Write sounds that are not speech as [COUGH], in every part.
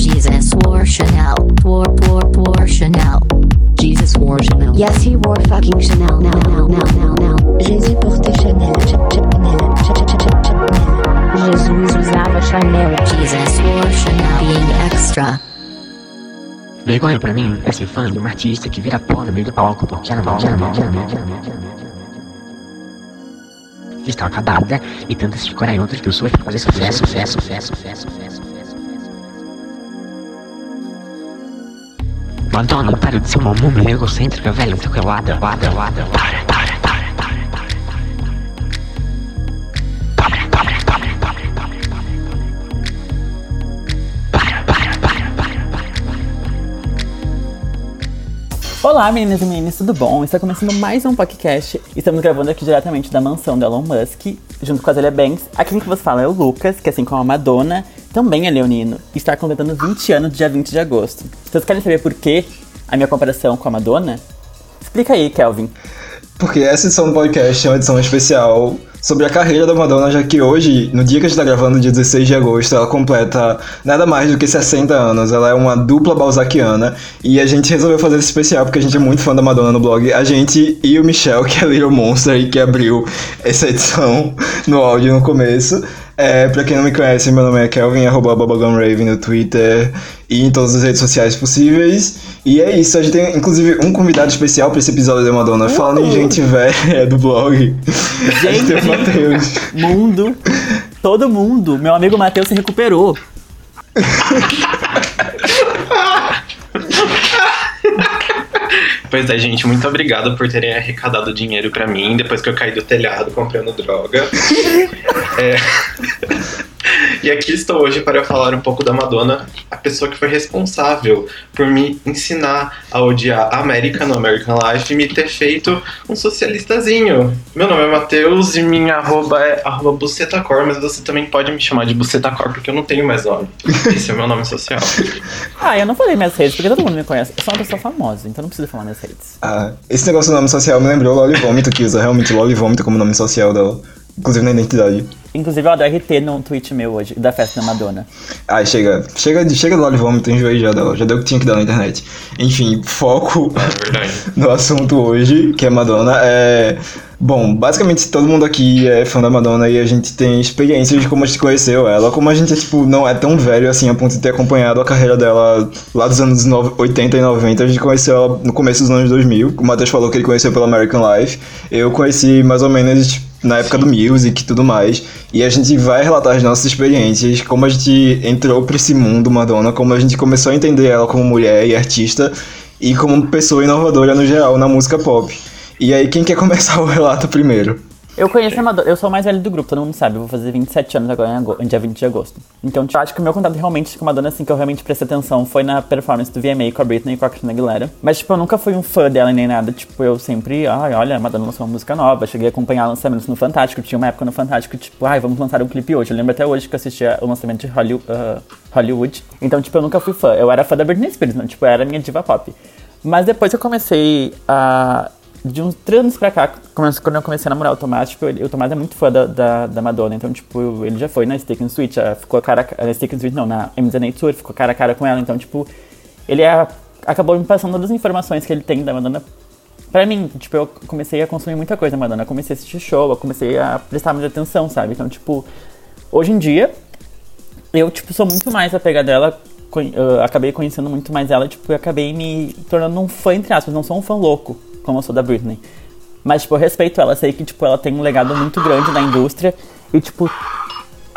Jesus wore Chanel. Wore, wore, wore Chanel. Jesus wore Chanel. Yes, he wore fucking Chanel now, now, now, now, now. Jésus portait Chanel. Ch- Chanel. Ch- Ch- Ch- Chanel. Jesus usava Chanel. Jesus wore Chanel. Being extra. Vergonha pra mim é ser fã de uma artista que vira pó no meio do palco porque ela não, ela não, ela não, ela não. Está acabada e tenta se decorar em eu sou e fazer sucesso, sucesso, sucesso, sucesso, sucesso, Madonna, para de ser uma múmia egocêntrica, velho, não que, lada, lada, lada, para, para, para. Olá, meninas e meninos, tudo bom? Está começando mais um podcast. Estamos gravando aqui diretamente da mansão do Elon Musk, junto com a Zélia Banks. Aqui quem que você fala é o Lucas, que é assim como a Madonna, também é leonino, e está completando 20 anos dia 20 de agosto. Vocês querem saber por que a minha comparação com a Madonna? Explica aí, Kelvin. Porque essa edição do podcast é uma edição especial sobre a carreira da Madonna, já que hoje, no dia que a gente tá gravando, dia 16 de agosto, ela completa nada mais do que 60 anos. Ela é uma dupla balzaquiana e a gente resolveu fazer esse especial porque a gente é muito fã da Madonna no blog. A gente e o Michel, que é Little Monster e que abriu essa edição no áudio no começo. É, pra quem não me conhece, meu nome é Kelvin, arroba Bubblegumrave no Twitter e em todas as redes sociais possíveis. E é isso, a gente tem inclusive um convidado especial pra esse episódio da Madonna. Falando em gente velha [LAUGHS] do blog. a gente tem o Matheus. Mundo, todo mundo, meu amigo Matheus se recuperou. [LAUGHS] Pois é, gente, muito obrigado por terem arrecadado dinheiro pra mim depois que eu caí do telhado comprando droga. [LAUGHS] É. E aqui estou hoje para falar um pouco da Madonna, a pessoa que foi responsável por me ensinar a odiar a América no American Life e me ter feito um socialistazinho. Meu nome é Matheus e minha arroba é arroba bucetacor, mas você também pode me chamar de bucetacor porque eu não tenho mais nome. Esse é o meu nome social. Ah, eu não falei minhas redes, porque todo mundo me conhece. Eu sou uma pessoa famosa, então não preciso falar minhas redes. Ah, esse negócio do nome social me lembrou Loli Vômito, que usa realmente Loli Vômito como nome social dela. Inclusive na identidade. Inclusive, eu adoro RT no tweet meu hoje, da festa da Madonna. Ai, chega. Chega, de- chega do Loli Vômito, enjoei já dela. Já deu o que tinha que dar na internet. Enfim, foco É verdade. [LAUGHS] no assunto hoje, que é Madonna. É. Bom, basicamente todo mundo aqui é fã da Madonna e a gente tem experiências de como a gente conheceu ela, como a gente tipo, não é tão velho assim a ponto de ter acompanhado a carreira dela lá dos anos no- 80 e 90, a gente conheceu ela no começo dos anos 2000, o Matheus falou que ele conheceu pela American Life, eu conheci mais ou menos tipo, na época do music e tudo mais, e a gente vai relatar as nossas experiências, como a gente entrou pra esse mundo Madonna, como a gente começou a entender ela como mulher e artista, e como pessoa inovadora no geral na música pop. E aí, quem quer começar o relato primeiro? Eu conheço a Madonna, eu sou o mais velho do grupo, todo mundo sabe, eu vou fazer 27 anos agora em dia 20 de agosto. Então, tipo, acho que o meu contato realmente com Madonna, assim, que eu realmente prestei atenção foi na performance do VMA com a Britney e com a Christina Aguilera. Mas, tipo, eu nunca fui um fã dela nem nada, tipo, eu sempre, ai, olha, Madonna lançou uma música nova, cheguei a acompanhar lançamentos no Fantástico, tinha uma época no Fantástico, tipo, ai, vamos lançar um clipe hoje. Eu lembro até hoje que eu assistia o lançamento de Hollywood, Hollywood. Então, tipo, eu nunca fui fã, eu era fã da Britney Spears, né? tipo, era a minha diva pop. Mas depois eu comecei a de uns três anos pra cá, quando eu comecei a namorar o Tomás, tipo, ele- o Tomás é muito fã da, da, da Madonna, então, tipo, ele já foi na Stick and Switch, ah, ficou cara a na Stick and Switch não, na MZNA Tour, ficou cara a cara com ela, então, tipo, ele é- acabou me passando todas as informações que ele tem da Madonna pra mim, tipo, eu comecei a consumir muita coisa da Madonna, eu comecei a assistir show, eu comecei a prestar mais atenção, sabe, então, tipo, hoje em dia, eu, tipo, sou muito mais apegada conhe- eu acabei conhecendo muito mais ela, tipo, e acabei me tornando um fã, entre aspas, não sou um fã louco, como eu sou da Britney. Mas, tipo, eu respeito ela, sei que, tipo, ela tem um legado muito grande na indústria e, tipo,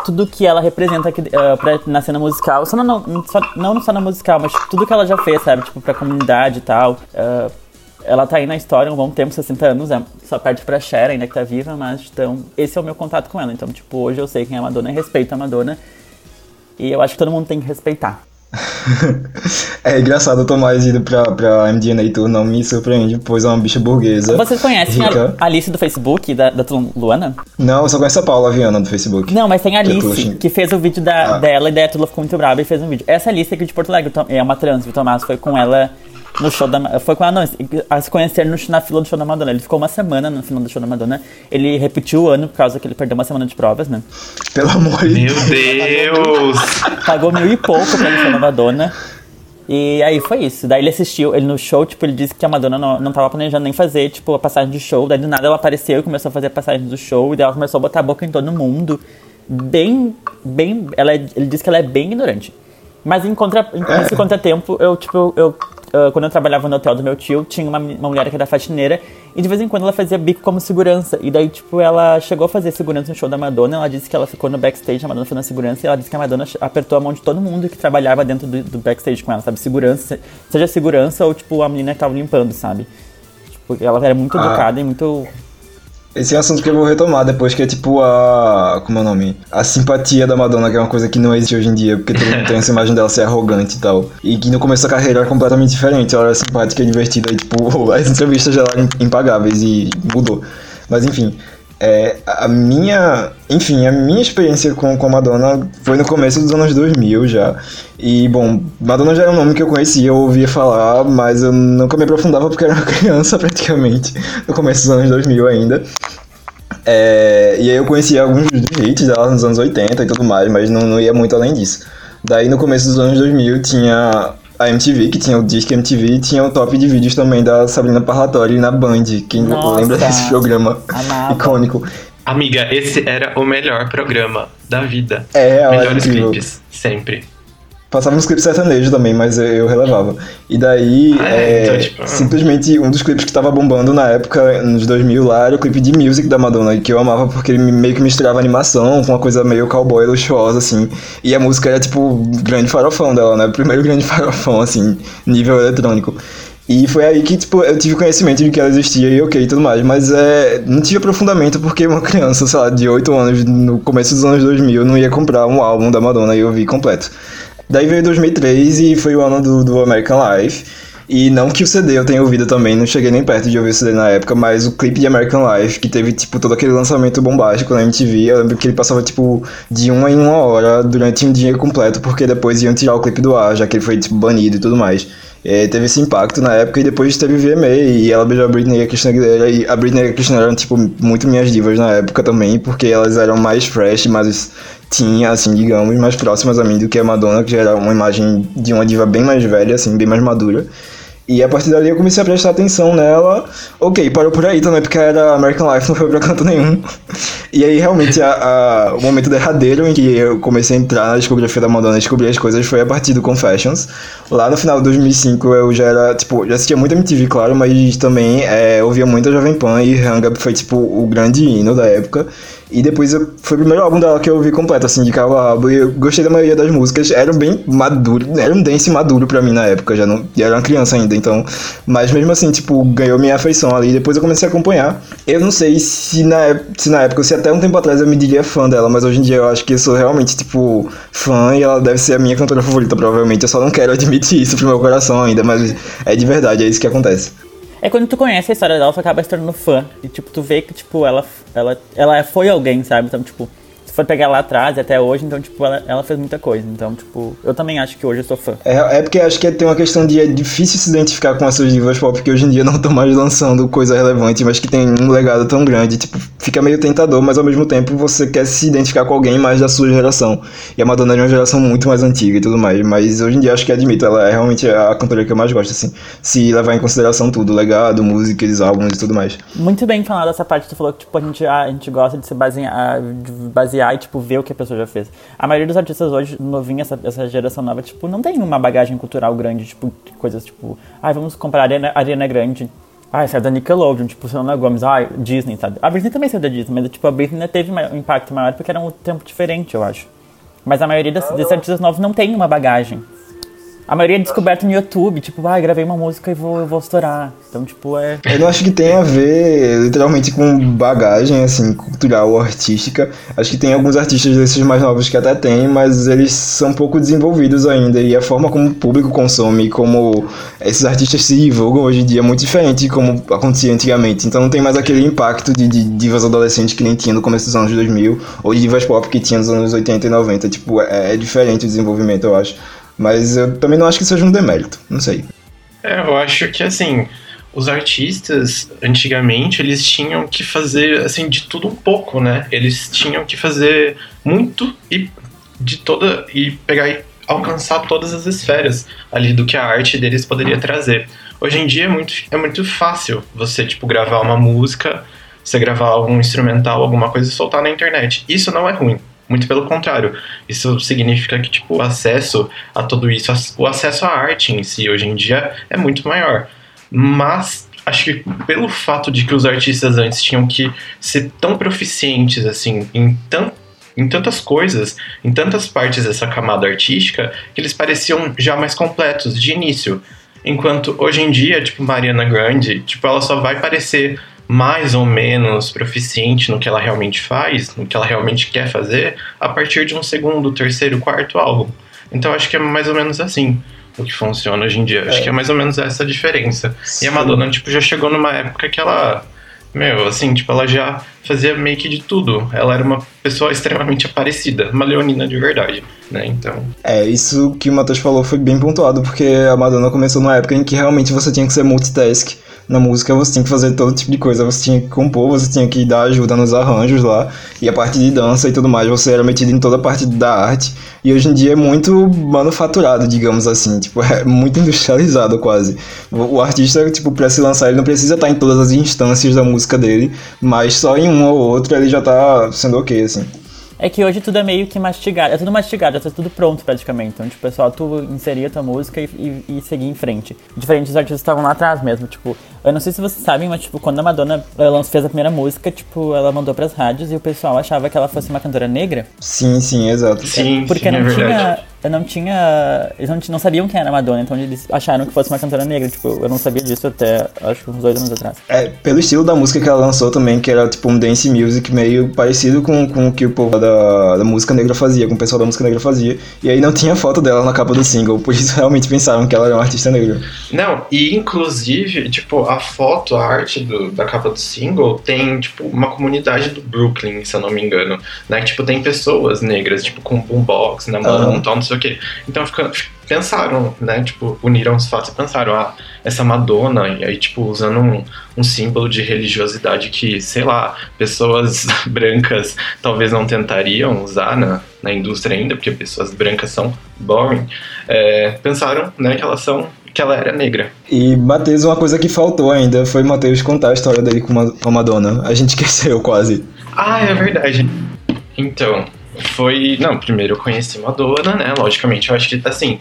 tudo que ela representa aqui, eh, pra, na cena musical, só não, não, só, não só na musical, mas tipo, tudo que ela já fez, sabe, tipo, pra comunidade e tal. eh, ela tá aí na história um bom tempo, 60 anos, é, só perde pra Cher ainda que tá viva, mas então, esse é o meu contato com ela. Então, tipo, hoje eu sei quem é a Madonna respeito a Madonna. E eu acho que todo mundo tem que respeitar. [LAUGHS] É engraçado o Tomás indo pra, pra MDNA Tour, não me surpreende, pois é uma bicha burguesa. Vocês conhecem rica. a Alice do Facebook, da, da Luana? Não, eu só conheço a Paula Viana do Facebook. Não, mas tem a Que é Alice, coxinha. que fez o vídeo da, Ah. dela e daí a Tula ficou muito brava e fez um vídeo. Essa Alice aqui de Porto Alegre é uma trans, o Tomás foi com ela no show da Foi com ela, não, a se conhecer no, na fila do show da Madonna. Ele ficou uma semana no final do show da Madonna. Ele repetiu o ano por causa que ele perdeu uma semana de provas, né? Pelo amor de Meu Deus! Pagou mil e pouco pelo show da Madonna. E aí foi isso. Daí ele assistiu, ele no show, tipo, ele disse que a Madonna não, não tava planejando nem fazer, tipo, a passagem de show. Daí do nada ela apareceu e começou a fazer a passagem do show. E daí ela começou a botar a boca em todo mundo. Bem, bem, ela é- ele disse que ela é bem ignorante. Mas em contra, em- nesse [LAUGHS] contratempo, eu, tipo, eu, eu, ah, quando eu trabalhava no hotel do meu tio, tinha uma, uma mulher que era faxineira, e de vez em quando ela fazia bico como segurança. E daí, tipo, ela chegou a fazer segurança no show da Madonna, ela disse que ela ficou no backstage, a Madonna foi na segurança, e ela disse que a Madonna apertou a mão de todo mundo que trabalhava dentro do, do backstage com ela, sabe? Segurança, seja segurança ou, tipo, a menina que tava limpando, sabe? Tipo, ela era muito Ah. educada e muito... Esse é um assunto que eu vou retomar depois, que é tipo a. Como é o nome? A simpatia da Madonna, que é uma coisa que não existe hoje em dia, porque todo mundo tem essa imagem dela ser arrogante e tal. E que no começo da carreira era completamente diferente. Ela era simpática e divertida, e tipo, [LAUGHS] as entrevistas dela eram impagáveis e mudou. Mas enfim. É, a minha, enfim, a minha experiência com, com Madonna foi no começo dos anos 2000 já. E, bom, Madonna já era um nome que eu conhecia, eu ouvia falar, mas eu nunca me aprofundava porque era uma [LAUGHS] criança praticamente, no começo dos anos 2000 ainda. É, e aí eu conhecia alguns dos hits dela nos anos 80 e tudo mais, mas não, não ia muito além disso. Daí no começo dos anos 2000 tinha a MTV, que tinha o Disque MTV, e tinha o top de vídeos também da Sabrina Parratori na Band. Quem Nossa, lembra desse programa amava. icônico? Amiga, esse era o melhor programa da vida. É, Melhores incrível. clipes, sempre. Passava uns clipes sertanejos também, mas eu, eu relevava. E daí, Ah, é, é, então, tipo, simplesmente um dos clipes que tava bombando na época, nos 2000 lá, era o clipe de Music da Madonna, que eu amava porque ele meio que misturava animação com uma coisa meio cowboy luxuosa, assim. E a música era, tipo, o grande farofão dela, né? O primeiro [LAUGHS] grande farofão, assim, nível eletrônico. E foi aí que, tipo, eu tive conhecimento de que ela existia e ok e tudo mais, mas é, não tive aprofundamento porque uma criança, sei lá, de 8 anos, no começo dos anos 2000, não ia comprar um álbum da Madonna e eu vi completo. Daí veio 2003 e foi o ano do, do American Life. E não que o CD eu tenha ouvido também, não cheguei nem perto de ouvir o CD na época, mas o clipe de American Life, que teve, tipo, todo aquele lançamento bombástico na MTV, eu lembro que ele passava, tipo, de uma em uma hora durante um dia completo, porque depois iam tirar o clipe do ar, já que ele foi, tipo, banido e tudo mais. É, teve esse impacto na época e depois teve VMA e ela beijou a Britney e a Christina Aguilera e a Britney e a Christina eram, tipo, muito minhas divas na época também, porque elas eram mais fresh, mais tinha, assim, digamos, mais próximas a mim do que a Madonna, que já era uma imagem de uma diva bem mais velha, assim, bem mais madura. E a partir dali eu comecei a prestar atenção nela. Ok, parou por aí também, porque era American Life, não foi pra canto nenhum. E aí, realmente, a- a- o momento derradeiro em que eu comecei a entrar na discografia da Madonna e descobrir as coisas foi a partir do Confessions. Lá no final de 2005 eu já era, tipo, já assistia muito MTV, claro, mas também é, ouvia muito a Jovem Pan e Hang Up foi, tipo, o grande hino da época. E depois eu, foi o primeiro álbum dela que eu ouvi completo, assim, de rabo. E eu gostei da maioria das músicas. Era bem maduro, era um dance maduro pra mim na época, já não. Era uma criança ainda, então. Mas mesmo assim, tipo, ganhou minha afeição ali. Depois eu comecei a acompanhar. Eu não sei se na, se na época, se até um tempo atrás eu me diria fã dela, mas hoje em dia eu acho que eu sou realmente, tipo, fã e ela deve ser a minha cantora favorita, provavelmente. Eu só não quero admitir isso pro meu coração ainda, mas é de verdade, é isso que acontece. É quando tu conhece a história dela, tu acaba se tornando fã. E, tipo, tu vê que, tipo, ela, ela, ela foi alguém, sabe? Então, tipo, se for pegar lá atrás até hoje, então, tipo, ela, ela fez muita coisa. Então, tipo, eu também acho que hoje eu sou fã. É, é porque acho que tem uma questão de é difícil se identificar com essas divas pop que hoje em dia não estão mais lançando coisa relevante, mas que tem um legado tão grande. Tipo, fica meio tentador, mas ao mesmo tempo você quer se identificar com alguém mais da sua geração. E a Madonna é de uma geração muito mais antiga e tudo mais. Mas hoje em dia acho que admito, ela é realmente a cantora que eu mais gosto, assim. Se levar em consideração tudo, legado, músicas, álbuns e tudo mais. Muito bem falado essa parte que tu falou que, tipo, a gente, a, gente gosta de se basear, de basear e, tipo, ver o que a pessoa já fez. A maioria dos artistas hoje, novinha, essa, essa geração nova, tipo, não tem uma bagagem cultural grande, tipo, coisas tipo, ai, vamos comprar a Ariana, Ariana Grande. Ai, saiu da Nickelodeon, tipo, Selena Gomes, ai, Disney, sabe? A Britney também saiu da Disney, mas, tipo, a Britney teve um impacto maior porque era um tempo diferente, eu acho. Mas a maioria das- desses artistas novos não tem uma bagagem. A maioria é descoberta no YouTube, tipo, ai, gravei uma música e vou, eu vou estourar. Então, tipo, é... Eu não acho que tem a ver literalmente com bagagem, assim, cultural ou artística. Acho que tem alguns artistas desses mais novos que até tem, mas eles são pouco desenvolvidos ainda. E a forma como o público consome, como esses artistas se divulgam hoje em dia é muito diferente de como acontecia antigamente. Então não tem mais aquele impacto de, de divas adolescentes que nem tinha no começo dos anos 2000, ou de divas pop que tinha nos anos 80 e 90. Tipo, é, é diferente o desenvolvimento, eu acho. Mas eu também não acho que seja um demérito, não sei. É, eu acho que assim, os artistas antigamente eles tinham que fazer assim de tudo um pouco, né? Eles tinham que fazer muito e de toda e pegar e alcançar todas as esferas ali do que a arte deles poderia trazer. Hoje em dia é muito, é muito fácil você tipo gravar uma música, você gravar algum instrumental, alguma coisa e soltar na internet. Isso não é ruim. Muito pelo contrário, isso significa que tipo, o acesso a tudo isso, o acesso à arte em si hoje em dia é muito maior. Mas acho que pelo fato de que os artistas antes tinham que ser tão proficientes assim em, tan em tantas coisas, em tantas partes dessa camada artística, que eles pareciam já mais completos de início. Enquanto hoje em dia, tipo, Mariana Grande, tipo, ela só vai parecer mais ou menos proficiente no que ela realmente faz, no que ela realmente quer fazer, a partir de um segundo, terceiro, quarto álbum. Então acho que é mais ou menos assim o que funciona hoje em dia. Acho É. que é mais ou menos essa a diferença. E a Sim. Madonna, tipo, já chegou numa época que ela. Meu, assim, tipo, ela já fazia meio que de tudo. Ela era uma pessoa extremamente aparecida, uma leonina de verdade, né? Então. É, isso que o Matheus falou foi bem pontuado, porque a Madonna começou numa época em que realmente você tinha que ser multitask. Na música você tinha que fazer todo tipo de coisa, você tinha que compor, você tinha que dar ajuda nos arranjos lá, e a parte de dança e tudo mais, você era metido em toda a parte da arte. E hoje em dia é muito manufaturado, digamos assim, tipo, é muito industrializado quase. O, artista, tipo, pra se lançar, ele não precisa estar em todas as instâncias da música dele, mas só em uma ou outra ele já tá sendo ok, assim. É que hoje tudo é meio que mastigado, é tudo mastigado, é tudo pronto praticamente. Então, tipo, é só tu inserir a tua música e, e, e seguir em frente. Diferente dos artistas que estavam lá atrás mesmo, tipo, eu não sei se vocês sabem, mas tipo, quando a Madonna ela fez a primeira música, tipo, ela mandou pras rádios e o pessoal achava que ela fosse uma cantora negra. Sim, sim, exato. Sim, Porque sim, não é verdade. tinha. Eu não tinha. Eles não, não sabiam quem era a Madonna, então eles acharam que fosse uma cantora negra. Tipo, eu não sabia disso até acho que uns dois anos atrás. É, pelo estilo da música que ela lançou também, que era tipo um dance music meio parecido com, com o que o povo da, da música negra fazia, com o pessoal da música negra fazia. E aí não tinha foto dela na capa do single, por isso realmente pensaram que ela era uma artista negra. Não, e inclusive, tipo, a foto, a arte do- da capa do single tem, tipo, uma comunidade do Brooklyn, se eu não me engano, né? Que, tipo, tem pessoas negras, tipo, com boombox na mão e tal, não sei o quê. Então, fica- pensaram, né? Tipo, uniram os fatos e pensaram, ah, essa Madonna, e aí, tipo, usando um, um símbolo de religiosidade que, sei lá, pessoas [LAUGHS] brancas talvez não tentariam usar na, na indústria ainda, porque pessoas brancas são boring, é, pensaram, né, que elas são que ela era negra. E Matheus, uma coisa que faltou ainda foi Matheus contar a história dele com a Madonna. A gente [LAUGHS] esqueceu quase. Ah, é verdade. Então, foi. Não, primeiro eu conheci Madonna, né? Logicamente, eu acho que, assim,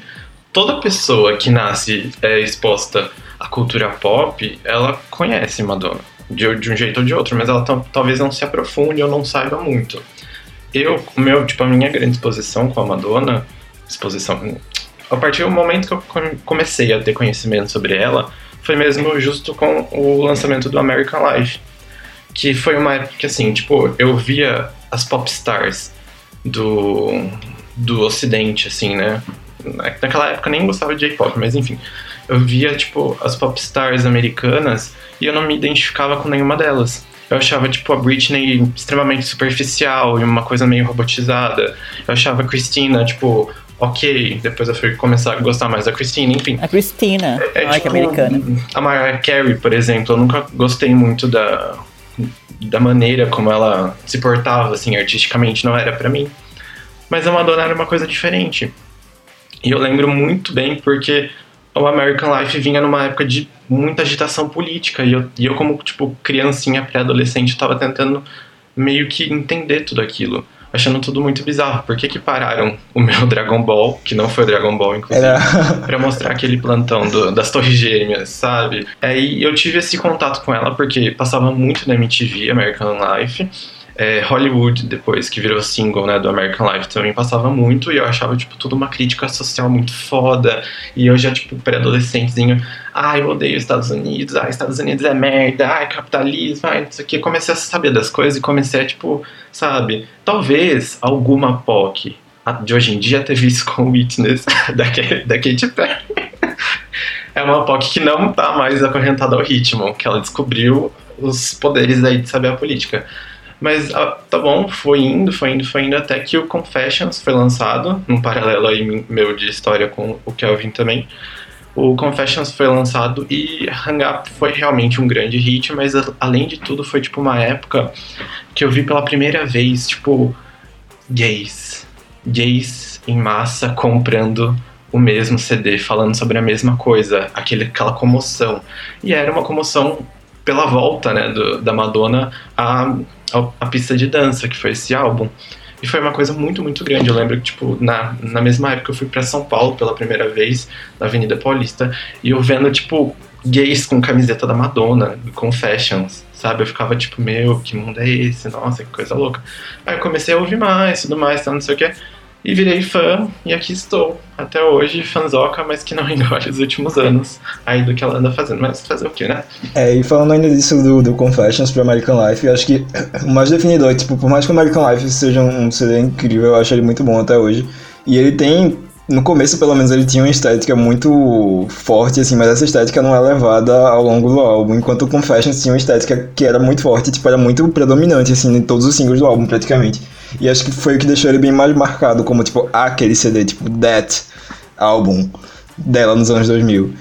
toda pessoa que nasce é, exposta à cultura pop, ela conhece Madonna. De, de um jeito ou de outro, mas ela tal- talvez não se aprofunde ou não saiba muito. Eu, meu, tipo, a minha grande exposição com a Madonna, exposição. A partir do momento que eu come- comecei a ter conhecimento sobre ela, foi mesmo justo com o lançamento do American Life que foi uma época que, assim, tipo, eu via as pop stars do, do ocidente, assim, né? Na- Naquela época eu nem gostava de J-pop, mas enfim. Eu via, tipo, as pop stars americanas e eu não me identificava com nenhuma delas. Eu achava, tipo, a Britney extremamente superficial e uma coisa meio robotizada. Eu achava a Christina, tipo, ok. Depois eu fui começar a gostar mais da Christina, enfim. A Cristina, É, ai, que tipo, americana. A Mariah Carey, por exemplo, eu nunca gostei muito da, da maneira como ela se portava, assim, artisticamente, não era pra mim. Mas a Madonna era uma coisa diferente. E eu lembro muito bem porque o American Life vinha numa época de muita agitação política e eu, e eu como, tipo, criancinha, pré-adolescente, tava tentando meio que entender tudo aquilo. Achando tudo muito bizarro. Por que que pararam o meu [LAUGHS] Dragon Ball, que não foi Dragon Ball, inclusive, Era. [LAUGHS] pra mostrar aquele plantão do- das Torres Gêmeas, sabe? Aí eu tive esse contato com ela porque passava muito na MTV, American Life. É, Hollywood, depois que virou single né, do American Life, também passava muito e eu achava, tipo, tudo uma crítica social muito foda. E eu já, tipo, pré-adolescentezinho, ai, eu odeio os Estados Unidos, ai, Estados Unidos é merda, ai, capitalismo, ai, não sei o que. Comecei a saber das coisas e comecei a, tipo, sabe, talvez alguma POC de hoje em dia teve isso com Witness da, da Katy Perry. É uma POC que não tá mais acorrentada ao ritmo, que ela descobriu os poderes aí de saber a política. Mas ah, tá bom, foi indo, foi indo, foi indo até que o Confessions foi lançado, num paralelo aí meu de história com o Kelvin também. o Confessions foi lançado e Hang Up foi realmente um grande hit, mas além de tudo foi tipo uma época que eu vi pela primeira vez, tipo, gays. Gays em massa comprando o mesmo CD, falando sobre a mesma coisa, aquele, aquela comoção. E era uma comoção pela volta, né, do- da Madonna à, à pista de dança, que foi esse álbum. E foi uma coisa muito, muito grande. Eu lembro que, tipo, na, na mesma época eu fui pra São Paulo pela primeira vez, na Avenida Paulista, e eu vendo, tipo, gays com camiseta da Madonna, do Confessions, sabe? Eu ficava tipo, meu, que mundo é esse? Nossa, que coisa louca. Aí eu comecei a ouvir mais, tudo mais, tal, não sei o que. E virei fã, e aqui estou, até hoje, fanzoca, mas que não [LAUGHS] engole os últimos anos aí do que ela anda fazendo. Mas fazer o que, né? É, e falando ainda disso do, do Confessions pro American Life, eu acho que o mais definidor, tipo, por mais que o American Life seja um CD incrível, eu acho ele muito bom até hoje. E ele tem, no começo pelo menos, ele tinha uma estética muito forte, assim, mas essa estética não é levada ao longo do álbum, enquanto o Confessions tinha uma estética que era muito forte, tipo, era muito predominante, assim, em todos os singles do álbum, praticamente. E acho que foi o que deixou ele bem mais marcado como, tipo, aquele CD, tipo, That álbum dela nos anos 2000.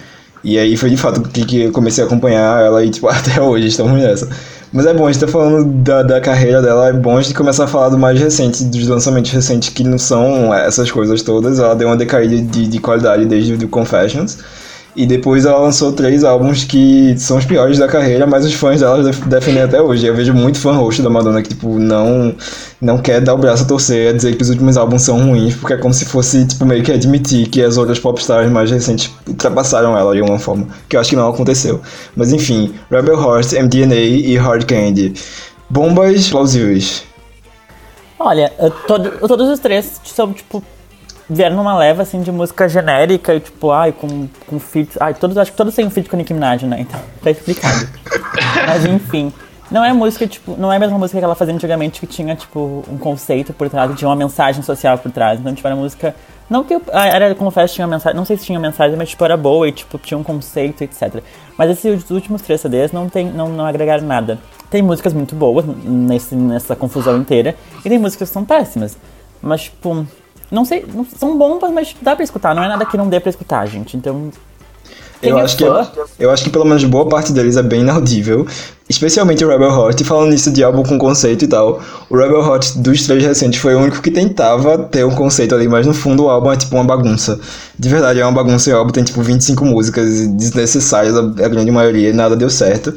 E aí foi de fato que, que eu comecei a acompanhar ela e, tipo, [LAUGHS] até hoje estamos nessa. Mas é bom, a gente tá falando da, da carreira dela, é bom a gente começar a falar do mais recente, dos lançamentos recentes que não são essas coisas todas. Ela deu uma decaída de, de qualidade desde o Confessions. E depois ela lançou três álbuns que são os piores da carreira, mas os fãs dela def- defendem até hoje. Eu vejo muito fã roxo da Madonna que, tipo, não, não quer dar o braço a torcer, a dizer que os últimos álbuns são ruins, porque é como se fosse, tipo, meio que admitir que as outras popstars mais recentes ultrapassaram ela de alguma forma, que eu acho que não aconteceu. Mas enfim, Rebel Heart, MDNA e Hard Candy. Bombas plausíveis. Olha, todo- todos os três são, tipo, vieram numa leva, assim, de música genérica e, tipo, ai, com, com feats. Ai, todos, acho que todos têm um feat com Nicki Minaj, né? Então, tá explicado. [LAUGHS] Mas, enfim. Não é música, tipo, não é a mesma música que ela fazia antigamente que tinha, tipo, um conceito por trás, tinha uma mensagem social por trás. Então, tipo, era música. Não que. Ah, era, confesso, tinha mensagem. Não sei se tinha mensagem, mas, tipo, era boa e, tipo, tinha um conceito, etc. Mas esses últimos três CDs não, tem, não, não agregaram nada. Tem músicas muito boas nesse, nessa confusão inteira, e tem músicas que são péssimas. Mas, tipo, não sei, não- são bombas, mas dá pra escutar, não é nada que não dê pra escutar, gente. Então. Eu é acho, que, eu acho que pelo menos boa parte deles é bem inaudível. Especialmente o Rebel Heart. E falando nisso de álbum com conceito e tal, o Rebel Heart dos três recentes foi o único que tentava ter um conceito ali, mas no fundo o álbum é tipo uma bagunça. De verdade, é uma bagunça e o álbum tem tipo 25 músicas desnecessárias, a a grande maioria, e nada deu certo.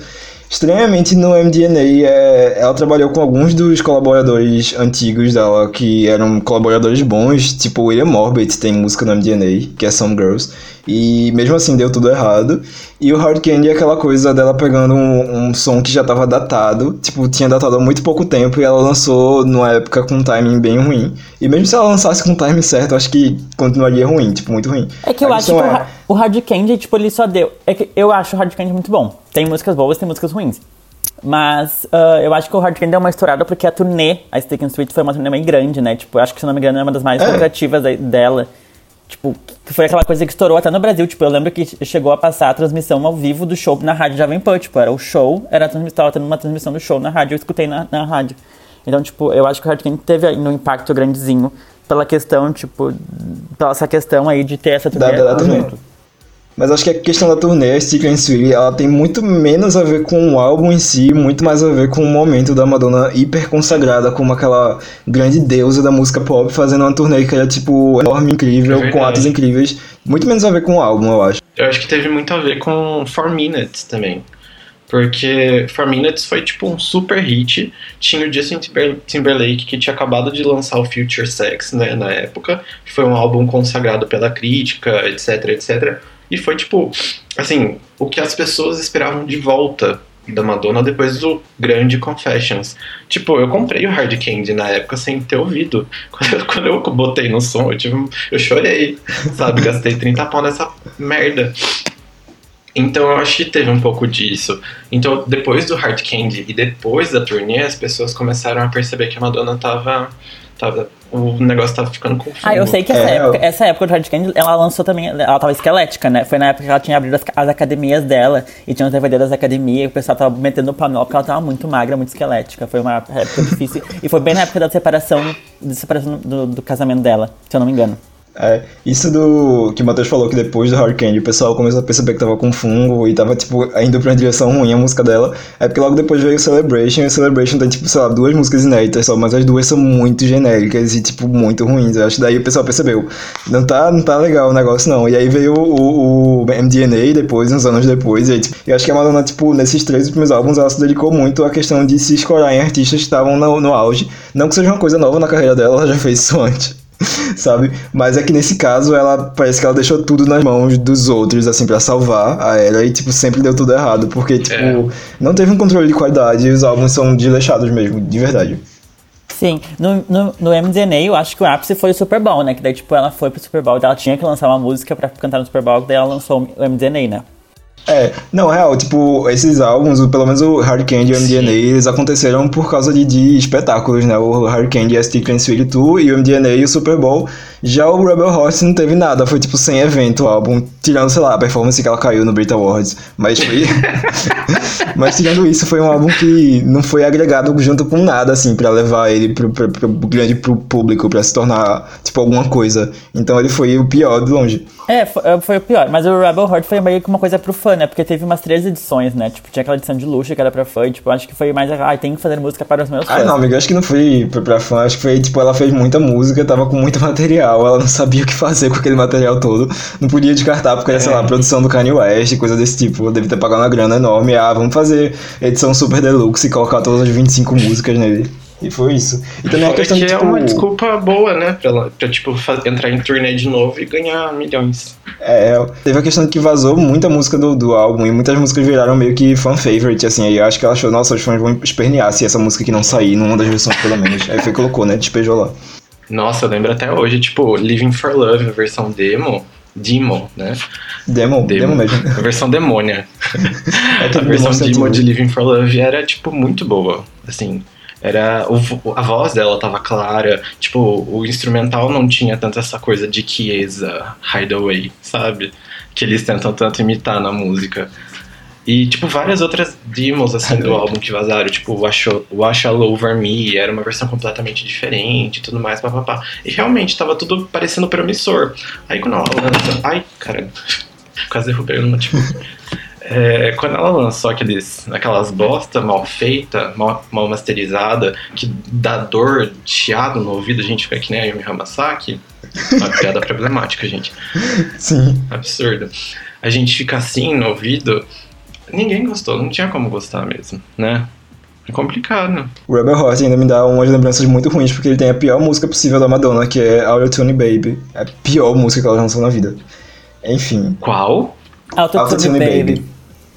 Estranhamente, no MDNA, é, ela trabalhou com alguns dos colaboradores antigos dela, que eram colaboradores bons, tipo William Orbit tem música no MDNA, que é Some Girls, e mesmo assim deu tudo errado. E o Hard Candy é aquela coisa dela pegando um, um som que já tava datado, tipo, tinha datado há muito pouco tempo, e ela lançou numa época com um timing bem ruim. E mesmo se ela lançasse com o timing certo, eu acho que continuaria ruim, tipo, muito ruim. É que eu acho que é- o Hard Candy, tipo, ele só deu. É que eu acho o Hard Candy muito bom. Tem músicas boas, tem músicas ruins. Mas ah, eu acho que o Hard Candy é uma estourada porque a turnê, a Stick and Sweet, foi uma turnê bem grande, né? Tipo, eu acho que, se não me engano, é uma das mais É. lucrativas dela. Tipo, que foi aquela coisa que estourou até no Brasil. Tipo, eu lembro que chegou a passar a transmissão ao vivo do show na rádio Jovem Pan. Tipo, era o show, era a transmissão, tava tendo uma transmissão do show na rádio, eu escutei na, na rádio. Então, tipo, eu acho que o Hard Candy teve ainda um impacto grandezinho pela questão, tipo, pela essa questão aí de ter essa Da, turnê da, da turnê. Mas acho que a questão da turnê, a Stick and Sweet, ela tem muito menos a ver com o álbum em si, muito mais a ver com o momento da Madonna hiper consagrada como aquela grande deusa da música pop, fazendo uma turnê que era, tipo, enorme, incrível, É com atos incríveis. Muito menos a ver com o álbum, eu acho. Eu acho que teve muito a ver com 4 Minutes também. Porque 4 Minutes foi tipo um super hit. Tinha o Justin Timber- Timberlake que tinha acabado de lançar o Future Sex né, na época. Que foi um álbum consagrado pela crítica, etc, etc. E foi tipo, assim, o que as pessoas esperavam de volta da Madonna depois do grande Confessions. Tipo, eu comprei o Hard Candy na época sem ter ouvido. [LAUGHS] Quando eu, quando eu botei no som, eu, tive, eu chorei, sabe? Gastei 30 pau nessa merda. Então eu acho que teve um pouco disso. Então depois do Hard Candy e depois da turnê, as pessoas começaram a perceber que a Madonna tava. Tava o negócio tava ficando confuso. Ah, eu sei que essa, É, época, eu- essa época do Hard Candy, ela lançou também, ela tava esquelética, né? Foi na época que ela tinha abrido as, as academias dela e tinha os DVD das academias e o pessoal tava metendo o panó porque ela tava muito magra, muito esquelética. Foi uma época difícil. E foi bem na época da separação, da separação do, do casamento dela, se eu não me engano. É, isso do que o Matheus falou que depois do Candy o pessoal começou a perceber que tava com fungo e tava, tipo, indo pra uma direção ruim a música dela. É porque logo depois veio o Celebration e o Celebration tem, tipo, sei lá, duas músicas inéditas só, mas as duas são muito genéricas e, tipo, muito ruins. Eu acho que daí o pessoal percebeu. Não tá, não tá legal o negócio, não. E aí veio o, o MDNA depois, uns anos depois. E aí, tipo, eu acho que a Madonna, tipo, nesses três últimos álbuns, ela se dedicou muito à questão de se escorar em artistas que estavam no, no auge. Não que seja uma coisa nova na carreira dela, ela já fez isso antes. [LAUGHS] sabe? Mas é que nesse caso ela parece que ela deixou tudo nas mãos dos outros, assim, para salvar a era e, tipo, sempre deu tudo errado, porque, tipo, É. não teve um controle de qualidade e os álbuns são desleixados mesmo, de verdade. Sim, no, no, no MDNA eu acho que o ápice foi o Super Bowl, né? Que daí, tipo, ela foi pro Super Bowl, daí ela tinha que lançar uma música pra cantar no Super Bowl, daí ela lançou o MDNA, né? É, não, é real, tipo, esses álbuns, pelo menos o Hard Candy e o MDNA, eles aconteceram por causa de, de espetáculos, né? O Hard Candy e Stick and Sweet 2 e o MDNA e o Super Bowl. Já o Rebel Horse não teve nada, foi tipo sem evento o álbum, tirando, sei lá, a performance que ela caiu no Brit Awards. Mas foi. [LAUGHS] [LAUGHS] Mas tirando isso, foi um álbum que não foi agregado junto com nada, assim, pra levar ele pro, pro, pro grande pro público, pra se tornar, tipo, alguma coisa. Então ele foi o pior de longe. É, foi, foi o pior, mas o Rebel Heart foi meio que uma coisa pro fã, né? Porque teve umas três edições, né? Tipo, tinha aquela edição de luxo que era pra fã, e, tipo, acho que foi mais, ai, tem que fazer música para os meus fãs. Ah, não, amigo, acho que não foi pra, fã, acho que foi, tipo, ela fez muita música, tava com muito [LAUGHS] material, ela não sabia o que fazer com aquele material todo, não podia descartar porque era, sei lá, produção do Kanye West, coisa desse tipo, deve ter pagado uma grana enorme, ah, vamos fazer edição super deluxe e colocar todas as 25 músicas nele. E foi isso. E também a Fora questão que de, é tipo, uma desculpa boa, né? Pra, pra tipo, entrar em turnê de novo e ganhar milhões. É, teve a questão de que vazou muita música do, do álbum e muitas músicas viraram meio que fan favorite, assim, aí eu acho que ela achou, nossa, os fãs vão espernear se essa música aqui não sair numa das versões, pelo menos. Aí foi e colocou, né, despejou lá. Nossa, eu lembro até hoje, tipo, Living for Love, a versão demo. Demo, né? Demo, demo, mesmo. A versão demônia. [LAUGHS] É a versão demo de Living for Love era, tipo, muito boa. Assim, era. O, a voz dela tava clara. Tipo, o instrumental não tinha tanto essa coisa de Chiesa, Hideaway, sabe? Que eles tentam tanto imitar na música. E, tipo, várias outras demos, assim, do álbum que vazaram. Tipo, Wash, Wash All Over Me, era uma versão completamente diferente e tudo mais, papapá. E realmente, tava tudo parecendo promissor. Aí quando ela lança... Ai, caramba. Quase derrubei no tipo. É, quando ela lançou aqueles, aquelas bosta mal feita, mal, mal masterizada, que dá dor, chiado no ouvido, a gente fica que nem a Yumi Hamasaki. Uma piada [LAUGHS] problemática, gente. Sim. Absurdo. A gente fica assim no ouvido. Ninguém gostou, não tinha como gostar mesmo, né? É complicado. O Rebel Heart ainda me dá umas lembranças muito ruins, porque ele tem a pior música possível da Madonna, que é Autotune Baby. É a pior música que ela lançou na vida. Enfim, Qual? Autotune Autotune Baby, Baby.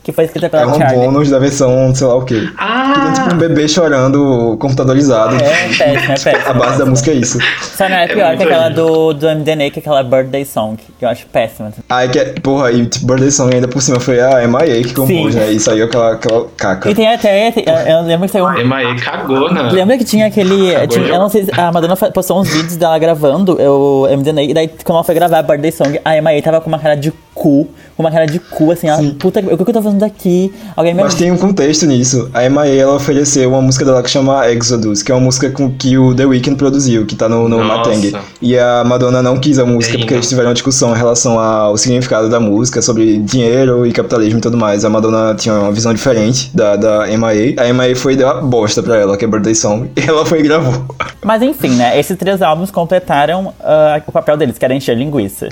Que foi escrita é pela um Charlie. bônus da versão, sei lá o quê. Que tem tipo Ah! um bebê chorando computadorizado. É péssimo, é péssimo. A base da música é isso. Só não é É pior muito que aquela do, do MDNA, que é aquela Birthday Song, que eu acho péssima. Que é, porra, e tipo, Birthday Song ainda por cima foi a MIA que compôs, Sim. né? E saiu aquela, aquela caca. E tem até, eu lembro que saiu um, Emae cagou, né? Lembra que tinha aquele. Tinha- eu não sei se a Madonna postou uns vídeos dela gravando o MDNA, e daí quando ela foi gravar a Birthday Song, a Emma tava com uma cara de cu, com uma cara de cu, assim, ela, puta, o que eu tô fazendo aqui? Alguém me Mas tem um contexto nisso. A MIA ela ofereceu uma música dela que chama Exodus, que é uma música com que o The Weeknd produziu, que tá no, no. Matang. E a Madonna não quis a música Ainda. porque eles tiveram uma discussão em relação ao significado da música, sobre dinheiro e capitalismo e tudo mais. A Madonna tinha uma visão diferente da, da MIA. A MIA foi deu uma bosta pra ela, que é Birthday Song, e ela foi e gravou. Mas enfim, né? Esses três álbuns completaram ah, o papel deles, que era encher linguiça.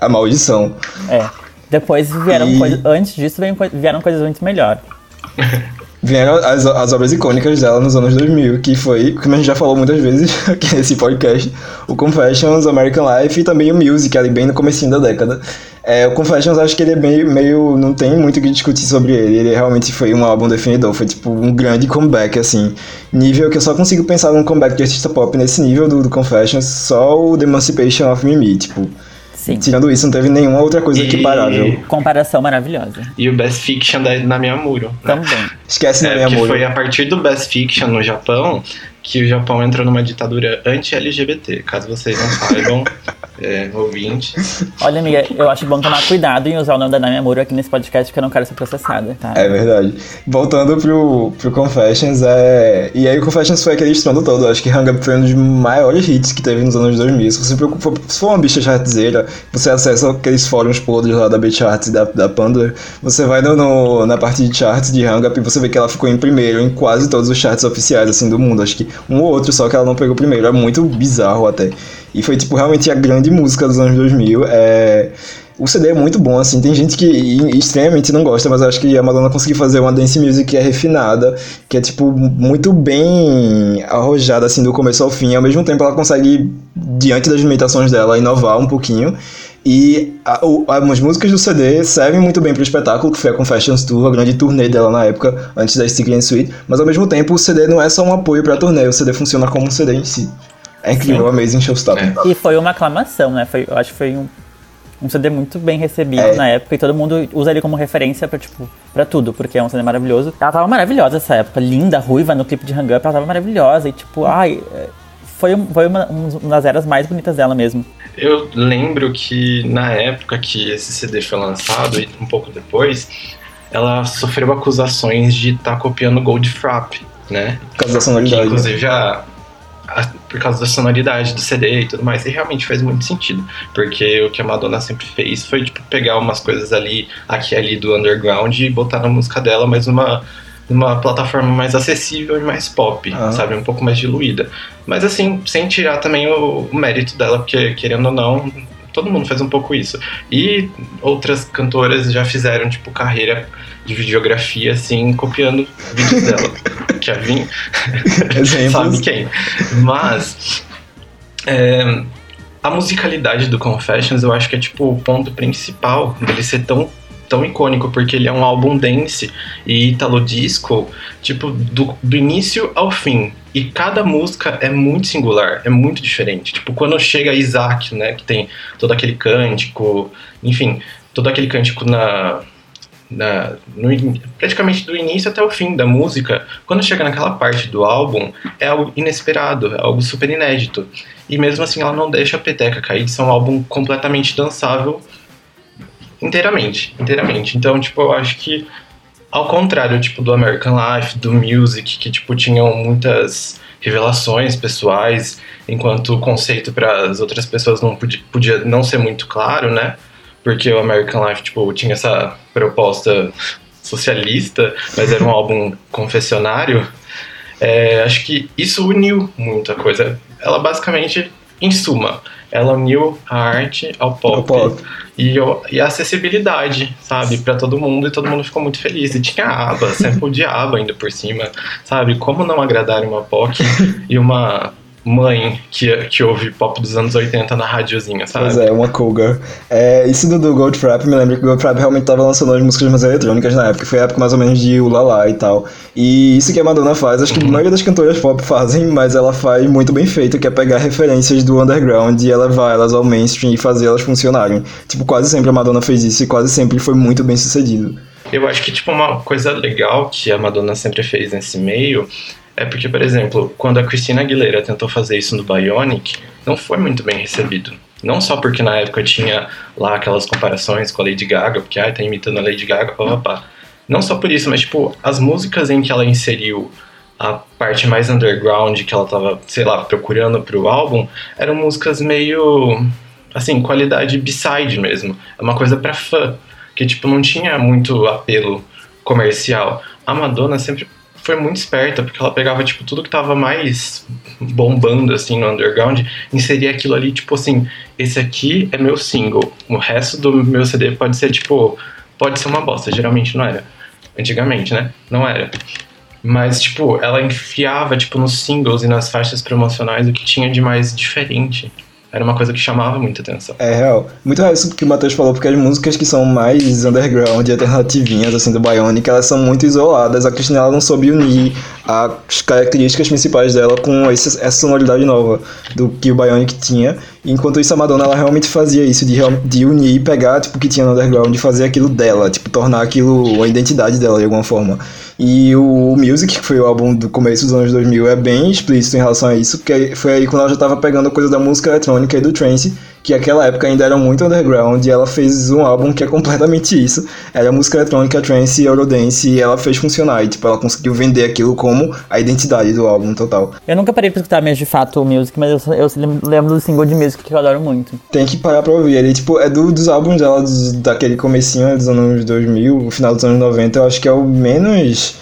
A maldição. É. Depois vieram E- coisas. Antes disso vieram, coi- vieram coisas muito melhor. [LAUGHS] Vieram as, as obras icônicas dela nos anos 2000, que foi, como a gente já falou muitas vezes [LAUGHS] aqui nesse podcast, o Confessions, American Life e também o Music, ali bem no comecinho da década. É, o Confessions, acho que ele é meio, meio... não tem muito o que discutir sobre ele, ele realmente foi um álbum definidor, foi tipo um grande comeback, assim, nível que eu só consigo pensar num comeback de artista pop nesse nível do, do Confessions, só o The Emancipation of Mimi, tipo, Sim. tirando isso, não teve nenhuma outra coisa E- equiparável. Comparação maravilhosa. E o Best Fiction da, na minha muro. né? Também. Esquece, É, né, porque amor? foi a partir do Best Fiction no Japão que o Japão entrou numa ditadura anti-LGBT. Caso vocês não saibam, [LAUGHS] é, ouvintes. Olha, amiga, eu acho bom tomar cuidado em usar o nome da Nami Amuro aqui nesse podcast, porque eu não quero ser processada, tá? É verdade. Voltando pro, pro Confessions, é... e aí o Confessions foi aquele estrondo todo. Acho que Hang Up foi um dos maiores hits que teve nos anos 2000. Se você for, se for uma bicha chartzeira, você acessa aqueles fóruns podres lá da B-Charts e da, da Pandora, você vai no, no- na parte de charts de Hang Up e você vê que ela ficou em primeiro em quase todos os charts oficiais assim do mundo. Acho que um ou outro só que ela não pegou primeiro. É muito bizarro até. E foi, tipo, realmente a grande música dos anos 2000. É... O CD é muito bom, assim, tem gente que extremamente não gosta, mas eu acho que a Madonna conseguiu fazer uma dance music que é refinada, que é, tipo, muito bem arrojada, assim, do começo ao fim. Ao mesmo tempo, ela consegue, diante das limitações dela, inovar um pouquinho. E a- o- as músicas do CD servem muito bem pro espetáculo, que foi a Confessions Tour, a grande turnê dela na época, antes da Sticky and Sweet. Mas ao mesmo tempo, o CD não é só um apoio pra turnê, o CD funciona como um CD em si. É incrível, Amazing Showstopper. E foi uma aclamação, né? Foi, eu acho que foi um, um CD muito bem recebido É. na época e todo mundo usa ele como referência pra, tipo, pra tudo, porque é um CD maravilhoso. Ela tava maravilhosa essa época, linda, ruiva no clipe de Hang Up, ela tava maravilhosa e, tipo, ai. é, Foi, foi uma, uma das eras mais bonitas dela mesmo. Eu lembro que na época que esse CD foi lançado, e um pouco depois, ela sofreu acusações de estar copiando Goldfrapp, né? Por causa da sonoridade. né? inclusive a, a- por causa da sonoridade do CD e tudo mais, e realmente faz muito sentido. Porque o que a Madonna sempre fez foi tipo, pegar umas coisas ali, aqui e ali do underground e botar na música dela, mas numa, numa plataforma mais acessível e mais pop, Ah. sabe? Um pouco mais diluída. Mas assim, sem tirar também o, o mérito dela, porque querendo ou não. Todo mundo faz um pouco isso. E outras cantoras já fizeram, tipo, carreira de videografia, assim, copiando vídeos dela. [LAUGHS] que a Vin [LAUGHS] sabe quem. Mas é, a musicalidade do Confessions eu acho que é tipo o ponto principal dele ser tão tão icônico porque ele é um álbum dance e italo disco tipo do, do início ao fim e cada música é muito singular é muito diferente tipo quando chega Isaac né que tem todo aquele cântico enfim todo aquele cântico na na, no praticamente do início até o fim da música, quando chega naquela parte do álbum, é algo inesperado, é algo super inédito. E mesmo assim ela não deixa a peteca cair, isso é um álbum completamente dançável inteiramente, inteiramente. Então, tipo, eu acho que ao contrário, tipo, do American Life, do Music, que, tipo, tinham muitas revelações pessoais, enquanto o conceito para as outras pessoas não podia, podia não ser muito claro, né? Porque o American Life, tipo, tinha essa proposta socialista, mas era um [LAUGHS] álbum confessionário. É, acho que isso uniu muita coisa. Ela basicamente, em suma, ela uniu a arte ao pop, pop. E, o- e a acessibilidade, sabe, Pra todo mundo e todo mundo ficou muito feliz. E tinha aba, sample de aba ainda por cima, sabe? Como não agradar uma POC [LAUGHS] e uma mãe que, que ouve pop dos anos 80 na radiozinha, sabe? Pois é, uma cougar. É, isso do, do Goldfrapp, me lembra que o Goldfrapp realmente tava lançando as músicas mais eletrônicas na época. Foi a época mais ou menos de Ulala e tal. E isso que a Madonna faz, acho que a maioria das cantoras pop fazem, mas ela faz muito bem feito, que é pegar referências do underground e elevar elas ao mainstream e fazer elas funcionarem. Tipo, quase sempre a Madonna fez isso e quase sempre foi muito bem sucedido. Eu acho que, tipo, uma coisa legal que a Madonna sempre fez nesse meio é porque, por exemplo, quando a Christina Aguilera tentou fazer isso no Bionic, não foi muito bem recebido. Não só porque na época tinha lá aquelas comparações com a Lady Gaga, porque, ai, tá imitando a Lady Gaga, papapá. Não só por isso, mas, tipo, as músicas em que ela inseriu a parte mais underground que ela tava, sei lá, procurando pro álbum, eram músicas meio, assim, qualidade B-side mesmo. É uma coisa pra fã, que, tipo, não tinha muito apelo comercial. A Madonna sempre foi muito esperta, porque ela pegava, tipo, tudo que tava mais bombando, assim, no underground, inseria aquilo ali, tipo assim, esse aqui é meu single, o resto do meu CD pode ser, tipo, pode ser uma bosta, geralmente não era. Antigamente, né? Não era. Mas, tipo, ela enfiava, tipo, nos singles e nas faixas promocionais o que tinha de mais diferente. Era uma coisa que chamava muita atenção. É real. Muito real isso que o Matheus falou, porque as músicas que são mais underground alternativinhas, assim, do Bionic, elas são muito isoladas. A Cristina ela não soube unir as características principais dela com esse, essa sonoridade nova do que o Bionic tinha. Enquanto isso, a Madonna ela realmente fazia isso, de, de unir e pegar tipo, o que tinha no underground e fazer aquilo dela, tipo, tornar aquilo uma identidade dela de alguma forma. E o Music, que foi o álbum do começo dos anos 2000, é bem explícito em relação a isso, porque foi aí quando ela já tava pegando coisa da música eletrônica e do trance, que naquela época ainda era muito underground, e ela fez um álbum que é completamente isso. Era música eletrônica, trance e eurodance, e ela fez funcionar, e tipo, ela conseguiu vender aquilo como a identidade do álbum total. Eu nunca parei pra escutar mesmo de fato o Music, mas eu, eu lembro do single de Music que eu adoro muito. Tem que parar pra ouvir. Ele, tipo, é do, dos álbuns dela, dos- daquele comecinho dos anos 2000, o final dos anos 90, eu acho que é o menos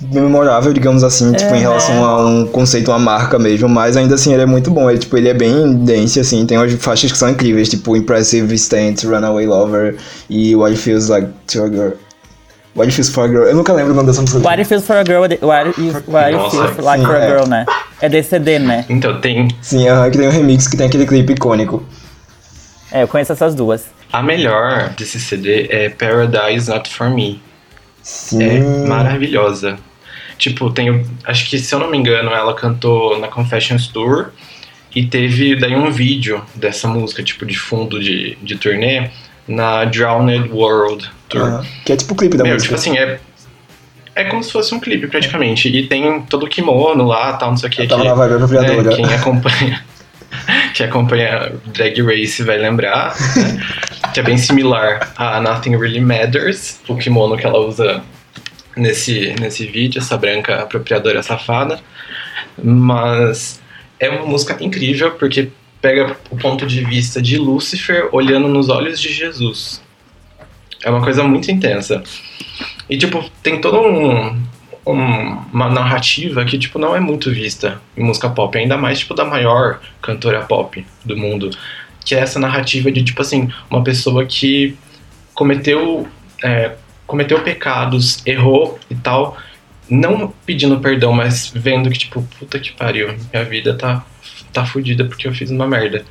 memorável, digamos assim, tipo, em relação a um conceito, uma marca mesmo, mas ainda assim ele é muito bom. Ele, tipo, ele é bem dance, assim, tem umas faixas que são incríveis, tipo, Impressive Stance, Runaway Lover e What It Feels Like to a Girl. What It Feels for a Girl. Eu nunca lembro o nome dessa música. What It Feels for a Girl, é What It, what it Feels Like sim, for a é. Girl, né? É desse CD, né? Então, tem Sim, aham, que tem um remix que tem aquele clipe icônico. É, eu conheço essas duas. a melhor desse CD é Paradise Not For Me. Sim. É maravilhosa. Tipo, tem. o- Acho que, se eu não me engano, ela cantou na Confessions Tour. E teve daí um vídeo dessa música, tipo, de fundo de, de turnê, na Drowned World Tour. aham, que é tipo o clipe da Meu, música. tipo assim, é. É como se fosse um clipe, praticamente. E tem todo o kimono lá, tal, não sei o que. Eu tava que, na vibe apropriadora. né, quem acompanha. [LAUGHS] quem acompanha Drag Race vai lembrar. né, que é bem similar a Nothing Really Matters, o kimono que ela usa nesse, nesse vídeo, essa branca apropriadora safada. Mas é uma música incrível porque pega o ponto de vista de Lúcifer olhando nos olhos de Jesus. É uma coisa muito intensa. E, tipo, tem toda um, um- uma narrativa que, tipo, não é muito vista em música pop. Ainda mais, tipo, da maior cantora pop do mundo. Que é essa narrativa de, tipo assim, uma pessoa que cometeu, é, cometeu pecados, errou e tal, não pedindo perdão, mas vendo que, tipo, puta que pariu, minha vida tá, tá fodida porque eu fiz uma merda.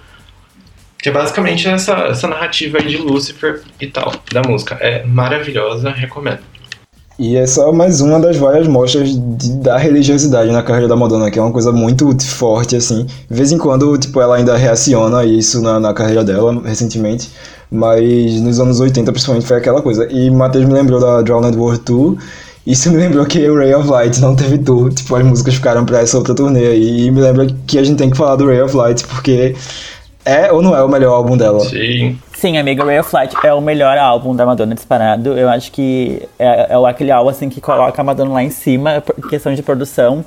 Que é basicamente essa, essa narrativa aí de Lucifer e tal, da música. É maravilhosa, recomendo. E é só mais uma das várias mostras de- da religiosidade na carreira da Madonna, que é uma coisa muito forte, assim. De vez em quando, tipo, ela ainda reaciona isso na, na carreira dela, recentemente. Mas nos anos 80, principalmente, foi aquela coisa. E Matheus me lembrou da Drowned World Tour. Isso me lembrou que o Ray of Light não teve tour. Tipo, as músicas ficaram pra essa outra turnê aí. E me lembra que a gente tem que falar do Ray of Light, porque é ou não é o melhor álbum dela? Sim. Sim, amiga, Ray of Light é o melhor álbum da Madonna disparado. Eu acho que é, é aquele álbum assim que coloca a Madonna lá em cima, por questão de produção.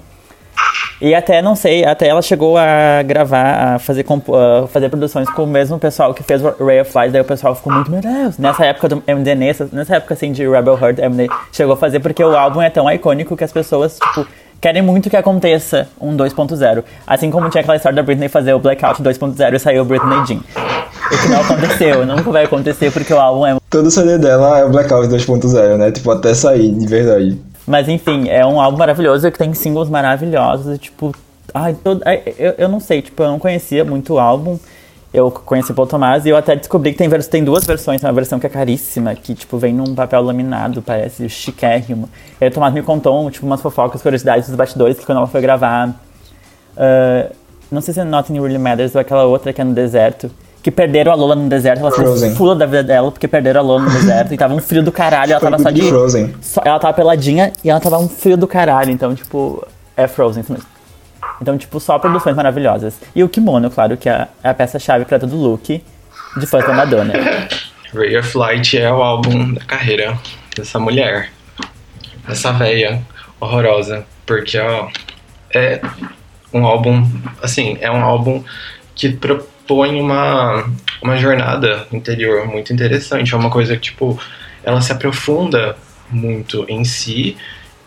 E até, não sei, até ela chegou a gravar, a fazer, a fazer produções com o mesmo pessoal que fez o Ray of Light, daí o pessoal ficou muito, meu Deus, nessa época do MD, nessa, nessa época assim de Rebel Heart, MD chegou a fazer porque o álbum é tão icônico que as pessoas, tipo, querem muito que aconteça um 2.0. Assim como tinha aquela história da Britney fazer o Blackout 2.0 e saiu Britney Jean. O que não aconteceu, [LAUGHS] nunca vai acontecer porque o álbum é Todo CD dela é o Blackout 2.0, né? Tipo, até sair, de verdade. Mas enfim, é um álbum maravilhoso que tem singles maravilhosos. E, tipo, ai, todo, ai, eu, eu não sei, tipo, eu não conhecia muito o álbum. Eu conheci Paul Tomás e eu até descobri que tem, tem duas versões. Tem uma versão que é caríssima, que, tipo, vem num papel laminado, parece chiquérrimo. E aí o Tomás me contou, tipo, umas fofocas, curiosidades dos bastidores, que quando ela foi gravar... ah, não sei se é Nothing Really Matters ou aquela outra que é no deserto. Que perderam a Lola no deserto, ela ficou Frozen. fula da vida dela, porque perderam a Lola no deserto. E tava um frio do caralho, ela tava só de... Frozen. Só- ela tava peladinha e ela tava um frio do caralho, então, tipo, é Frozen isso mesmo. Então, tipo, só produções maravilhosas. E o kimono, claro, que é é a peça-chave pra todo look de fãs da Madonna. Ray of Light é o álbum da carreira dessa mulher. Essa véia horrorosa. Porque, ó, é um álbum, assim, é um álbum que propõe uma, uma jornada interior muito interessante. É uma coisa que, tipo, ela se aprofunda muito em si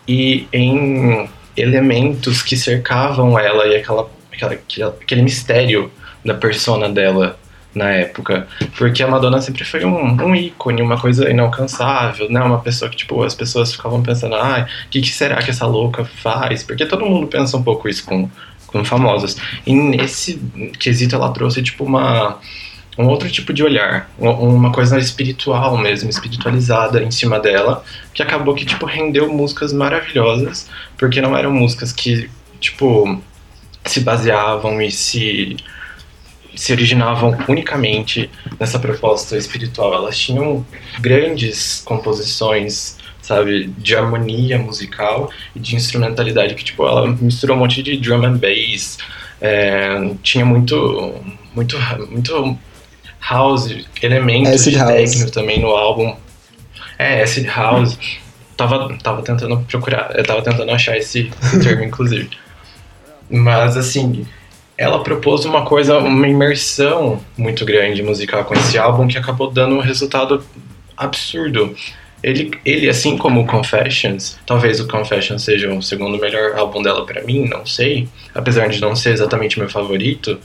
e em elementos que cercavam ela e aquela, aquela, aquele mistério da persona dela na época. Porque a Madonna sempre foi um, um ícone, uma coisa inalcançável, né? Uma pessoa que, tipo, as pessoas ficavam pensando, ah, o que, que será que essa louca faz? Porque todo mundo pensa um pouco isso com, com famosos. E nesse quesito ela trouxe, tipo, uma, um outro tipo de olhar, um- uma coisa espiritual mesmo, espiritualizada em cima dela, que acabou que, tipo, rendeu músicas maravilhosas, porque não eram músicas que, tipo, se baseavam e se se originavam unicamente nessa proposta espiritual. Elas tinham grandes composições, sabe, de harmonia musical e de instrumentalidade que tipo ela misturou um monte de drum and bass, é, tinha muito, muito, muito house, elementos Acid de house. techno também no álbum. É, acid house. Tava, tava tentando procurar, eu tava tentando achar esse, esse [LAUGHS] termo, inclusive. Mas assim, ela propôs uma coisa, uma imersão muito grande musical com esse álbum que acabou dando um resultado absurdo. Ele, ele assim como o Confessions, talvez o Confessions seja o segundo melhor álbum dela pra mim, não sei, apesar de não ser exatamente meu favorito,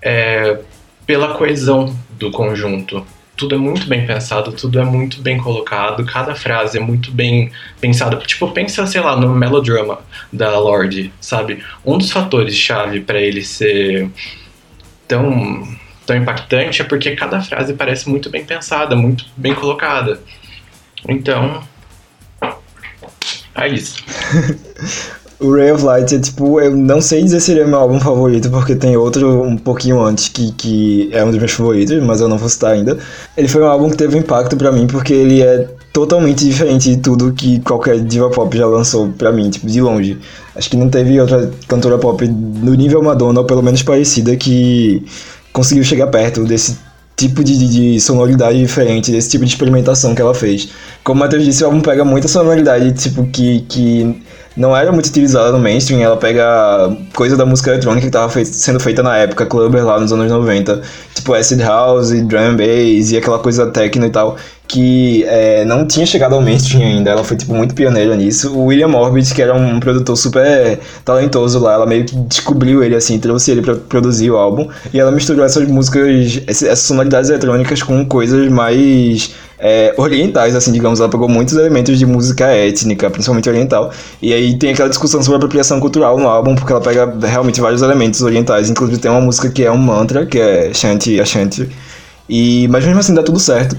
é pela coesão do conjunto. Tudo é muito bem pensado, tudo é muito bem colocado, cada frase é muito bem pensada. Tipo, pensa, sei lá, no melodrama da Lorde, sabe? Um dos fatores chave pra ele ser tão tão impactante é porque cada frase parece muito bem pensada, muito bem colocada. Então, é isso. [LAUGHS] O Ray of Light é tipo, eu não sei dizer se ele é meu álbum favorito, porque tem outro um pouquinho antes que, que é um dos meus favoritos, mas eu não vou citar ainda. Ele foi um álbum que teve um impacto pra mim, porque ele é totalmente diferente de tudo que qualquer diva pop já lançou pra mim, tipo, de longe. Acho que não teve outra cantora pop no nível Madonna, ou pelo menos parecida, que conseguiu chegar perto desse tipo de, de, de sonoridade diferente, desse tipo de experimentação que ela fez. Como o Matheus disse, o álbum pega muita sonoridade, tipo, que, que não era muito utilizada no mainstream, ela pega coisa da música eletrônica que estava sendo feita na época, clubber lá nos anos 90, tipo acid house, drum and bass e aquela coisa techno e tal, que é, não tinha chegado ao mainstream ainda, ela foi tipo muito pioneira nisso. O William Orbit, que era um produtor super talentoso lá, ela meio que descobriu ele assim, trouxe ele para produzir o álbum, e ela misturou essas músicas, essas sonoridades eletrônicas com coisas mais é, orientais, assim, digamos. Ela pegou muitos elementos de música étnica, principalmente oriental. E aí tem aquela discussão sobre apropriação cultural no álbum, porque ela pega realmente vários elementos orientais. Inclusive tem uma música que é um mantra, que é Shanti Ashanti. E, mas mesmo assim dá tudo certo.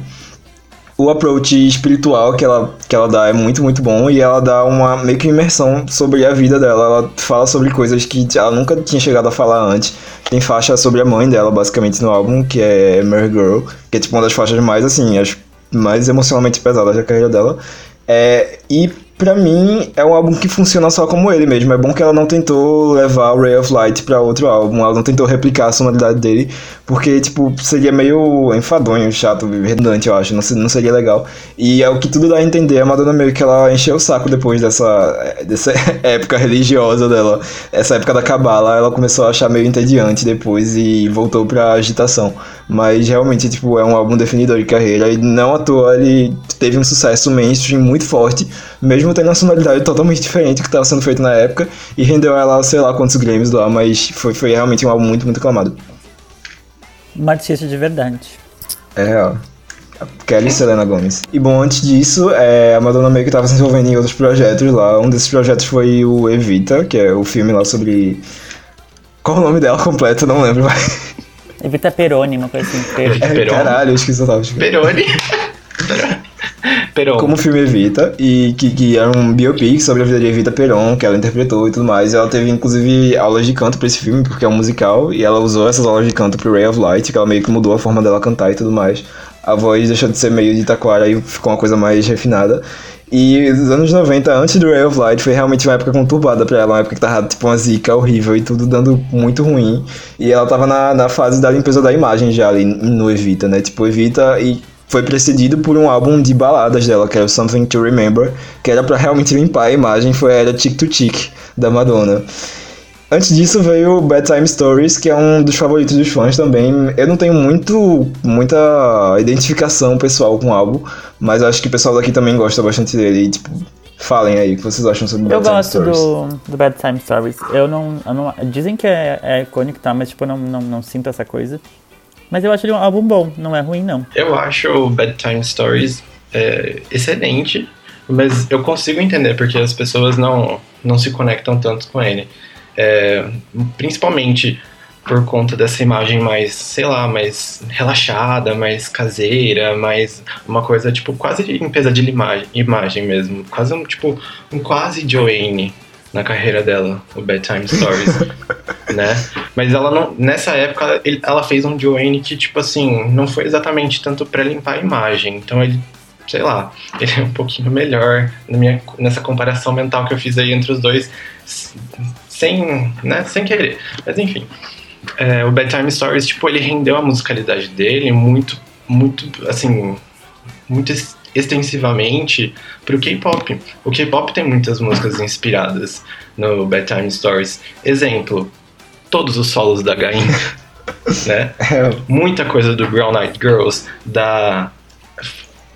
O approach espiritual que ela, que ela dá é muito, muito bom. E ela dá uma meio que imersão sobre a vida dela. Ela fala sobre coisas que ela nunca tinha chegado a falar antes. Tem faixa sobre a mãe dela, basicamente, no álbum, que é Mary Girl. Que é tipo uma das faixas mais, assim, as mais emocionalmente pesadas da carreira dela. É, e pra mim é um álbum que funciona só como ele mesmo. É bom que ela não tentou levar o Ray of Light pra outro álbum, ela não tentou replicar a sonoridade dele, porque, tipo, seria meio enfadonho, chato, redundante, eu acho, não, não seria legal. E é o que tudo dá a entender, a Madonna meio que ela encheu o saco depois dessa, [LAUGHS] dessa época religiosa dela, essa época da cabala, ela começou a achar meio entediante depois e voltou pra agitação. Mas realmente, tipo, é um álbum definidor de carreira e não à toa ele teve um sucesso mainstream muito forte, mesmo tendo uma sonoridade totalmente diferente do que estava sendo feito na época, e rendeu ela, sei lá quantos Grammys lá, mas foi, foi realmente um álbum muito, muito aclamado. Uma artista de verdade. É real. Kelly Selena Gomez. E bom, antes disso, é, a Madonna meio que estava se envolvendo em outros projetos lá. Um desses projetos foi o Evita, que é o filme lá sobre. Qual o nome dela completo? Não lembro, mas. Evita Peroni, uma coisa assim. Per- Evita Peroni. Caralho, eu esqueci o nome. Peroni. [LAUGHS] Peron. como o filme Evita, e que, que era um biopic sobre a vida de Evita Peron, que ela interpretou e tudo mais. Ela teve, inclusive, aulas de canto pra esse filme, porque é um musical, e ela usou essas aulas de canto pro Ray of Light, que ela meio que mudou a forma dela cantar e tudo mais. A voz deixou de ser meio de taquara e ficou uma coisa mais refinada. E os anos 90, antes do Ray of Light, foi realmente uma época conturbada pra ela, uma época que tava tipo uma zica horrível e tudo dando muito ruim. E ela tava na, na fase da limpeza da imagem já ali no Evita, né? Tipo, Evita e foi precedido por um álbum de baladas dela, que era o Something to Remember, que era pra realmente limpar a imagem, foi a era Tic to Tic da Madonna. Antes disso veio Bedtime Stories, que é um dos favoritos dos fãs também. Eu não tenho muito, muita identificação pessoal com o álbum, mas acho que o pessoal daqui também gosta bastante dele. E, tipo, falem aí o que vocês acham sobre Eu Bedtime gosto Stories. do, do Bad Time Stories. Eu não, eu não- Dizem que é, é icônico, tá? Mas tipo, eu não, não, não sinto essa coisa. Mas eu acho ele um álbum bom, não é ruim, não. Eu acho o Bedtime Stories é, excelente, mas eu consigo entender porque as pessoas não, não se conectam tanto com ele. É, principalmente por conta dessa imagem mais, sei lá, mais relaxada, mais caseira, mais uma coisa tipo quase limpeza de imagem, imagem mesmo, quase um tipo um quase Joanne na carreira dela, o Bedtime Stories, [LAUGHS] né? Mas ela não, nessa época ela fez um Joanne que tipo assim, não foi exatamente tanto pra limpar a imagem. Então ele sei lá, [LAUGHS] ele é um pouquinho melhor minha, nessa comparação mental que eu fiz aí entre os dois, sem, né, sem querer. Mas enfim, é, o Bedtime Stories, tipo, ele rendeu a musicalidade dele muito, muito, assim, muito ex- extensivamente pro K-pop. O K-pop tem muitas músicas inspiradas no Bedtime Stories. Exemplo, todos os solos da Gain, [LAUGHS] né? É, muita coisa do Brown Eyed Girls, da.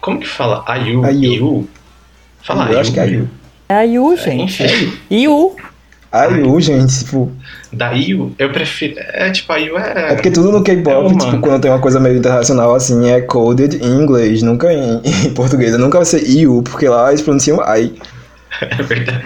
Como que fala? Ayu? Ayu. Ayu? Fala eu acho que é a Yu. É a Yu, gente. Yu. A Yu, gente, tipo. da Ayu, eu prefiro. É tipo, a Ayu é. É porque tudo no É K-pop, uma. tipo, quando tem uma coisa meio internacional assim, é coded em inglês, nunca em, [LAUGHS] em português. Nunca vai ser IU, porque lá eles pronunciam I. [LAUGHS] É verdade.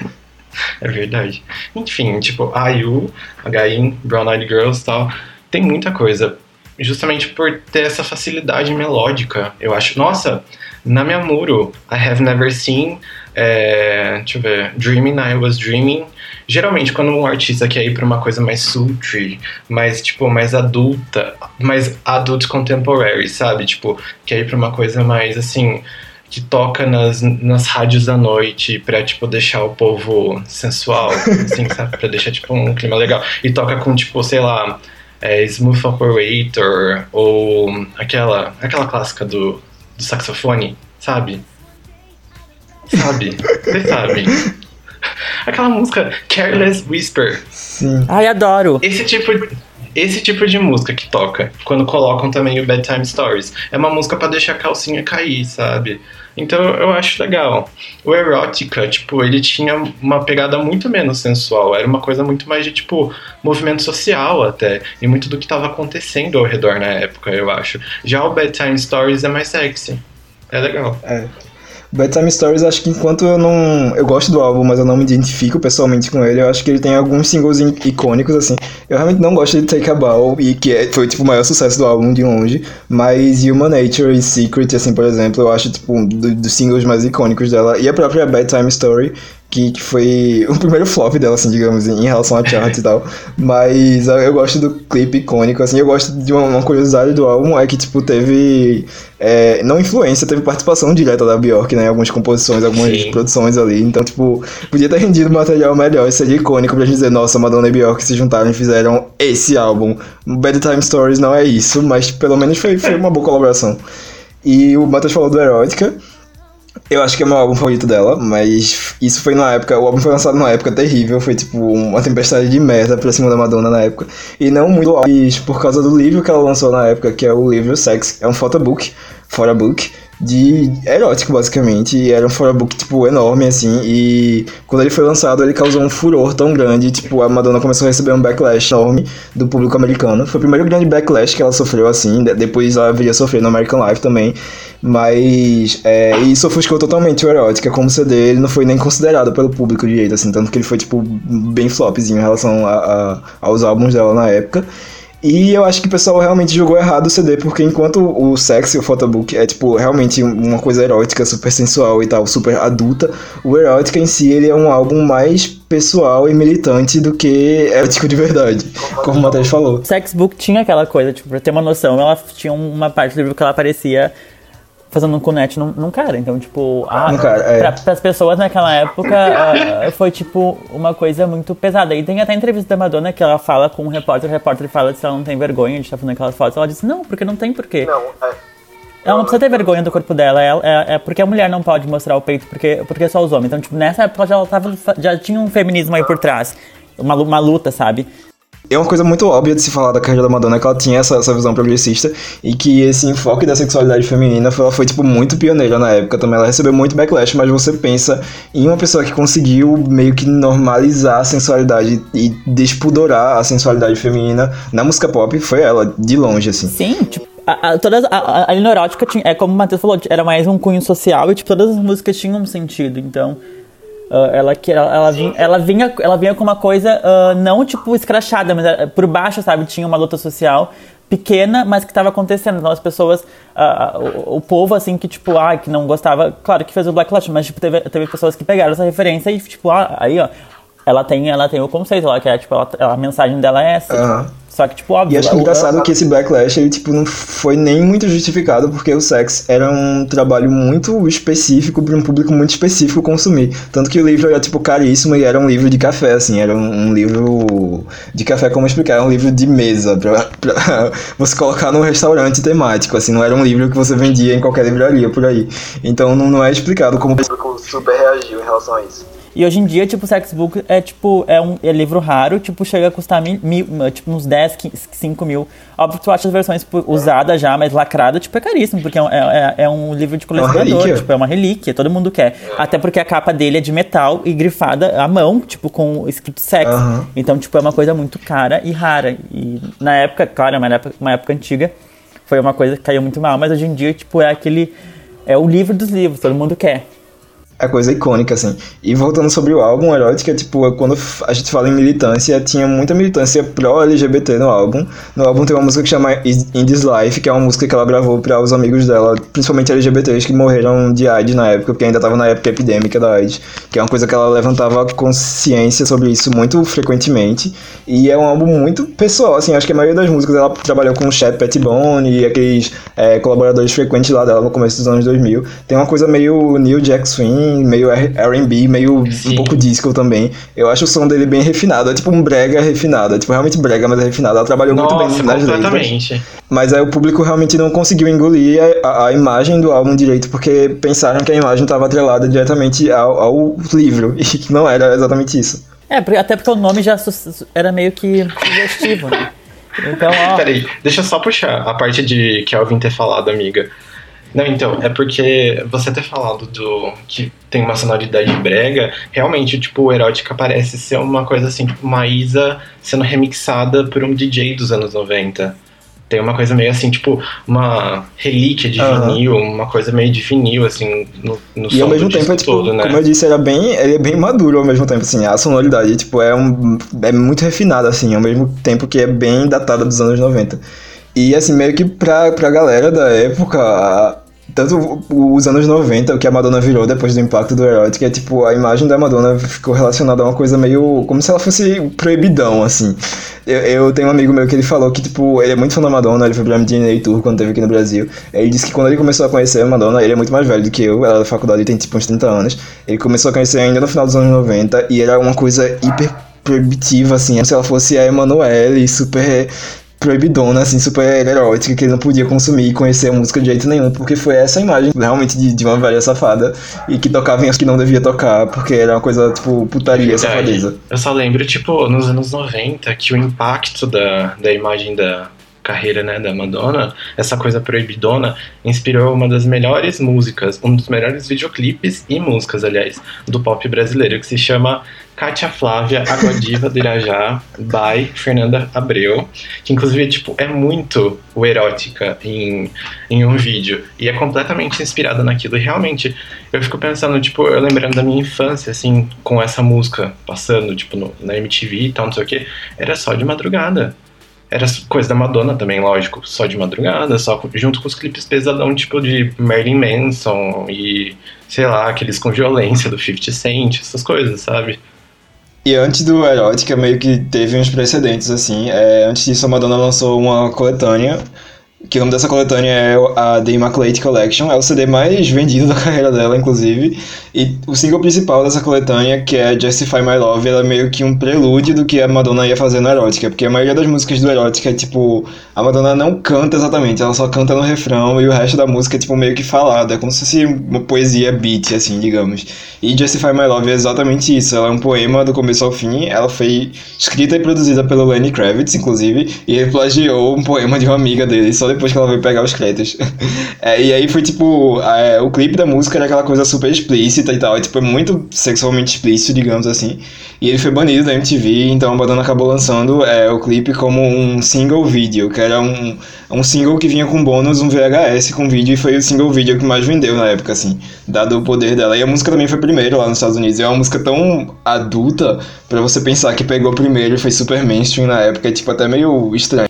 É verdade. Enfim, tipo, a IU, Gain, Brown Eyed Girls e tal, tem muita coisa. Justamente por ter essa facilidade melódica, eu acho. Nossa, na minha muro, I Have Never Seen, é, deixa eu ver, Dreaming, I Was Dreaming. Geralmente, quando um artista quer ir pra uma coisa mais sultry, mais, tipo, mais adulta, mais adult contemporary, sabe? Tipo, quer ir pra uma coisa mais, assim, que toca nas, nas rádios da noite pra, tipo, deixar o povo sensual, assim, [LAUGHS] sabe? Pra deixar, tipo, um clima legal. E toca com, tipo, sei lá, é, Smooth Operator ou aquela, aquela clássica do, do saxofone, sabe? Sabe? Vocês sabem. Aquela música Careless Whisper. Sim. Ai, adoro. Esse tipo, esse tipo de música que toca, quando colocam também o Bedtime Stories, é uma música pra deixar a calcinha cair, sabe? Então eu acho legal. O Erótica, tipo, ele tinha uma pegada muito menos sensual, era uma coisa muito mais de, tipo, movimento social até, e muito do que tava acontecendo ao redor na época, eu acho. Já o Bedtime Stories é mais sexy. É legal. Bedtime Stories, acho que enquanto eu não. Eu gosto do álbum, mas eu não me identifico pessoalmente com ele, eu acho que ele tem alguns singles in- icônicos, assim. Eu realmente não gosto de Take a Bow, e que é- foi tipo o maior sucesso do álbum de longe. Mas Human Nature e Secret, assim, por exemplo, eu acho tipo um do- dos singles mais icônicos dela. E a própria Bedtime Story, que, que foi [LAUGHS] o primeiro flop dela, assim, digamos, em relação a chart e tal. Mas eu, gosto do clipe icônico, assim, eu gosto de uma, uma curiosidade do álbum, é que, tipo, teve. é, não influência, teve participação direta da Bjork, né? Em algumas composições, algumas Sim. produções ali. Então, tipo, podia ter rendido material melhor, seria icônico pra gente dizer, nossa, Madonna e Bjork se juntaram e fizeram esse álbum. Bedtime Stories não é isso, mas pelo menos foi, foi uma boa colaboração. E o Matheus falou do Erótica. Eu acho que é meu álbum favorito dela, mas isso foi na época, o álbum foi lançado numa época terrível, foi tipo uma tempestade de merda pra cima da Madonna na época. E não muito por causa do livro que ela lançou na época, que é o livro Sex, é um photobook, photobook, de erótico basicamente, e era um photobook tipo enorme assim, e quando ele foi lançado ele causou um furor tão grande, tipo a Madonna começou a receber um backlash enorme do público americano. Foi o primeiro grande backlash que ela sofreu assim, de- depois ela viria sofrer no American Life também. Mas é, isso ofuscou totalmente o Erótica como CD, ele não foi nem considerado pelo público direito, assim, tanto que ele foi, tipo, bem flopzinho em relação a, a- aos álbuns dela na época. E eu acho que o pessoal realmente jogou errado o CD, porque enquanto o Sex e o Photobook é, tipo, realmente uma coisa erótica, super sensual e tal, super adulta, o Erótica em si, ele é um álbum mais pessoal e militante do que erótico de verdade, como o Matheus falou. Sex Book tinha aquela coisa, tipo, pra ter uma noção, ela tinha uma parte do livro que ela aparecia fazendo um cunete num, num cara. Então, tipo, a, Num cara, é. pra, pras pessoas naquela época [LAUGHS] ah, foi, tipo, uma coisa muito pesada. E tem até entrevista da Madonna que ela fala com um repórter, o repórter fala se ela não tem vergonha de estar fazendo aquelas fotos. Ela disse, não, porque não tem porquê. Ela não precisa ter vergonha do corpo dela, é, é, é porque a mulher não pode mostrar o peito, porque, porque só os homens. Então, tipo, nessa época já, ela tava, já tinha um feminismo aí por trás. Uma, uma luta, sabe? É uma coisa muito óbvia de se falar da carreira da Madonna, que ela tinha essa, essa visão progressista e que esse enfoque da sexualidade feminina foi, ela foi, tipo, muito pioneira na época também. Ela recebeu muito backlash, mas você pensa em uma pessoa que conseguiu meio que normalizar a sensualidade e despudorar a sensualidade feminina na música pop, foi ela, de longe, assim. Sim, tipo, a, a, todas, a, a, erótica tinha, é como o Matheus falou, era mais um cunho social e tipo, todas as músicas tinham um sentido, então ah, ela, que, ela, ela, vinha, ela, vinha, ela vinha com uma coisa ah, não tipo escrachada, mas ah, por baixo, sabe? Tinha uma luta social pequena, mas que estava acontecendo. Então as pessoas, o, o povo assim que tipo, ah, que não gostava, claro que fez o Black Lives, mas tipo, teve, teve pessoas que pegaram essa referência e tipo, ah, aí ó, ela tem, ela tem o conceito lá, que é tipo, ela- a mensagem dela é essa. Só que, tipo, óbvio. E acho o- engraçado que esse backlash, ele, tipo, não foi nem muito justificado, porque o sex era um trabalho muito específico para um público muito específico consumir. Tanto que o livro era, tipo, caríssimo e era um livro de café, assim, era um, um livro de café, como explicar, era um livro de mesa, pra, [LAUGHS] pra você colocar num restaurante temático, assim, não era um livro que você vendia em qualquer livraria por aí. Então não, não é explicado como o público super reagiu em relação a isso. E hoje em dia, tipo, o Sexbook é tipo, é um é livro raro, tipo, chega a custar mil, mil- tipo, uns 10, 15, 5 mil. Óbvio que tu acha as versões tipo, usadas já, mas lacrada, tipo, é caríssimo, porque é, um- é, é um livro de colecionador, relíquia. tipo, é uma relíquia, todo mundo quer. Até porque a capa dele é de metal e grifada à mão, tipo, com escrito sex. Aham. Então, tipo, é uma coisa muito cara e rara. E na época, claro, é uma época, uma época antiga, foi uma coisa que caiu muito mal, mas hoje em dia, tipo, é aquele. É o livro dos livros, todo mundo quer. É coisa icônica, assim. E voltando sobre o álbum, Erótica, tipo, quando a gente fala em militância, tinha muita militância pró-LGBT no álbum. No álbum tem uma música que chama In This Life, que é uma música que ela gravou para os amigos dela, principalmente LGBTs que morreram de AIDS na época, porque ainda tava na época epidêmica da AIDS, que é uma coisa que ela levantava consciência sobre isso muito frequentemente. E é um álbum muito pessoal, assim, acho que a maioria das músicas ela trabalhou com o Chad Pettibone e aqueles é, colaboradores frequentes lá dela no começo dos anos 2000. Tem uma coisa meio New Jack Swing, meio R&B, meio Sim. um pouco disco também. Eu acho o som dele bem refinado, é tipo um brega refinado, é tipo realmente brega, mas é refinado. Ela trabalhou muito Nossa, bem nas letras. Mas aí o público realmente não conseguiu engolir a, a- imagem do álbum direito, porque pensaram que a imagem estava atrelada diretamente ao, ao livro, [LAUGHS] e não era exatamente isso. É, até porque o nome já era meio que sugestivo, né? [LAUGHS] Então, ó. Peraí, deixa eu só puxar a parte de Kelvin ter falado, amiga. Não, então, é porque você ter falado do que tem uma sonoridade brega, realmente, tipo, o Erótica parece ser uma coisa assim, tipo, uma Isa sendo remixada por um DJ dos anos 90. Tem uma coisa meio assim, tipo, uma relíquia de Aham. vinil, uma coisa meio de vinil, assim, no, no E ao mesmo tempo, disco é, tipo, todo, né? como eu disse, era bem, ele é bem maduro ao mesmo tempo, assim, a sonoridade, tipo, é, um, é muito refinada, assim, ao mesmo tempo que é bem datada dos anos 90. E, assim, meio que pra, pra galera da época, tanto os anos 90, o que a Madonna virou depois do impacto do Erotic, é tipo, a imagem da Madonna ficou relacionada a uma coisa meio, como se ela fosse proibidão, assim. Eu, eu tenho um amigo meu que ele falou que, tipo, ele é muito fã da Madonna, ele foi pra MDNA Tour quando teve aqui no Brasil. Ele disse que quando ele começou a conhecer a Madonna, ele é muito mais velho do que eu, ela é da faculdade tem tipo uns 30 anos. Ele começou a conhecer ainda no final dos anos 90 e era uma coisa hiper proibitiva, assim, como se ela fosse a Emanuele, super proibidona, assim, super erótica, que ele não podia consumir e conhecer a música de jeito nenhum, porque foi essa imagem realmente de, de uma velha safada e que tocava em as que não devia tocar, porque era uma coisa, tipo, putaria, Verdade. safadeza. Eu só lembro, tipo, nos anos 90, que o impacto da, da imagem da carreira, né, da Madonna, essa coisa proibidona, inspirou uma das melhores músicas, um dos melhores videoclipes e músicas, aliás, do pop brasileiro, que se chama Kátia Flávia, Água Diva do Irajá, by Fernanda Abreu, que inclusive, tipo, é muito o erótica em, em um vídeo, e é completamente inspirada naquilo, e realmente, eu fico pensando, tipo, eu lembrando da minha infância, assim, com essa música passando, tipo, no- na MTV e tal, não sei o que, era só de madrugada. Era coisa da Madonna também, lógico, só de madrugada, só junto com os clipes pesadão, tipo de Marilyn Manson e, sei lá, aqueles com violência do 50 Cent, essas coisas, sabe? E antes do Erótica, meio que teve uns precedentes, assim. É, antes disso, a Madonna lançou uma coletânea, que o nome dessa coletânea é a The Immaculate Collection. É o CD mais vendido da [LAUGHS] carreira dela, inclusive. E o single principal dessa coletânea, que é Justify My Love, ela é meio que um prelúdio do que a Madonna ia fazer no Erótica. Porque a maioria das músicas do Erótica é, tipo... A Madonna não canta exatamente, ela só canta no refrão. E o resto da música é, tipo, meio que falado. É como se fosse uma poesia beat, assim, digamos. E Justify My Love é exatamente isso. Ela é um poema do começo ao fim. Ela foi escrita e produzida pelo Lenny Kravitz, inclusive. E ele plagiou um poema de uma amiga dele, só depois que ela veio pegar os créditos. [LAUGHS] É, e aí foi tipo, é, o clipe da música era aquela coisa super explícita e tal, e, tipo, é muito sexualmente explícito, digamos assim. E ele foi banido da MTV, então a Madonna acabou lançando é, o clipe como um single vídeo, que era um, um single que vinha com bônus, um VHS com vídeo, e foi o single vídeo que mais vendeu na época, assim, dado o poder dela. E a música também foi primeiro lá nos Estados Unidos, e é uma música tão adulta pra você pensar que pegou primeiro e foi super mainstream na época, é tipo até meio estranho.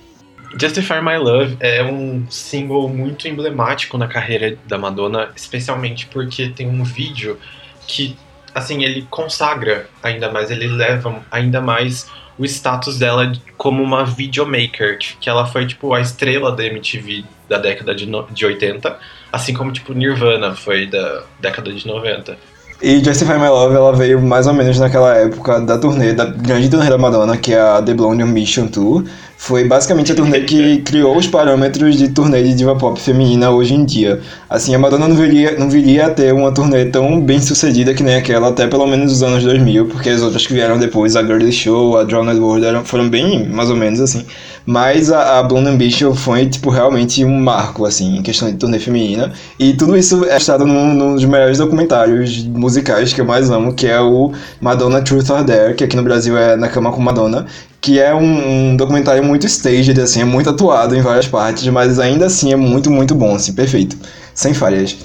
Justify My Love é um single muito emblemático na carreira da Madonna, especialmente porque tem um vídeo que, assim, ele consagra ainda mais, ele leva ainda mais o status dela como uma videomaker, que ela foi, tipo, a estrela da MTV da década de, no, de 80, assim como, tipo, Nirvana foi da década de 90. E Justify My Love, ela veio mais ou menos naquela época da turnê, da grande turnê da Madonna, que é a The Blonde Ambition Tour. Foi basicamente a turnê que [LAUGHS] criou os parâmetros de turnê de diva pop feminina hoje em dia. Assim, a Madonna não viria, não viria a ter uma turnê tão bem sucedida que nem aquela até pelo menos os anos 2000, porque as outras que vieram depois, a Girly Show, a Drowned World, eram, foram bem mais ou menos assim. Mas a, a Blonde Ambition foi, tipo, realmente um marco, assim, em questão de turnê feminina. E tudo isso é estado num, num dos melhores documentários musicais que eu mais amo, que é o Madonna Truth or Dare, que aqui no Brasil é Na Cama com Madonna, que é um, um, documentário muito staged, assim, é muito atuado em várias partes, mas ainda assim é muito, muito bom, assim, perfeito. Sem falhas.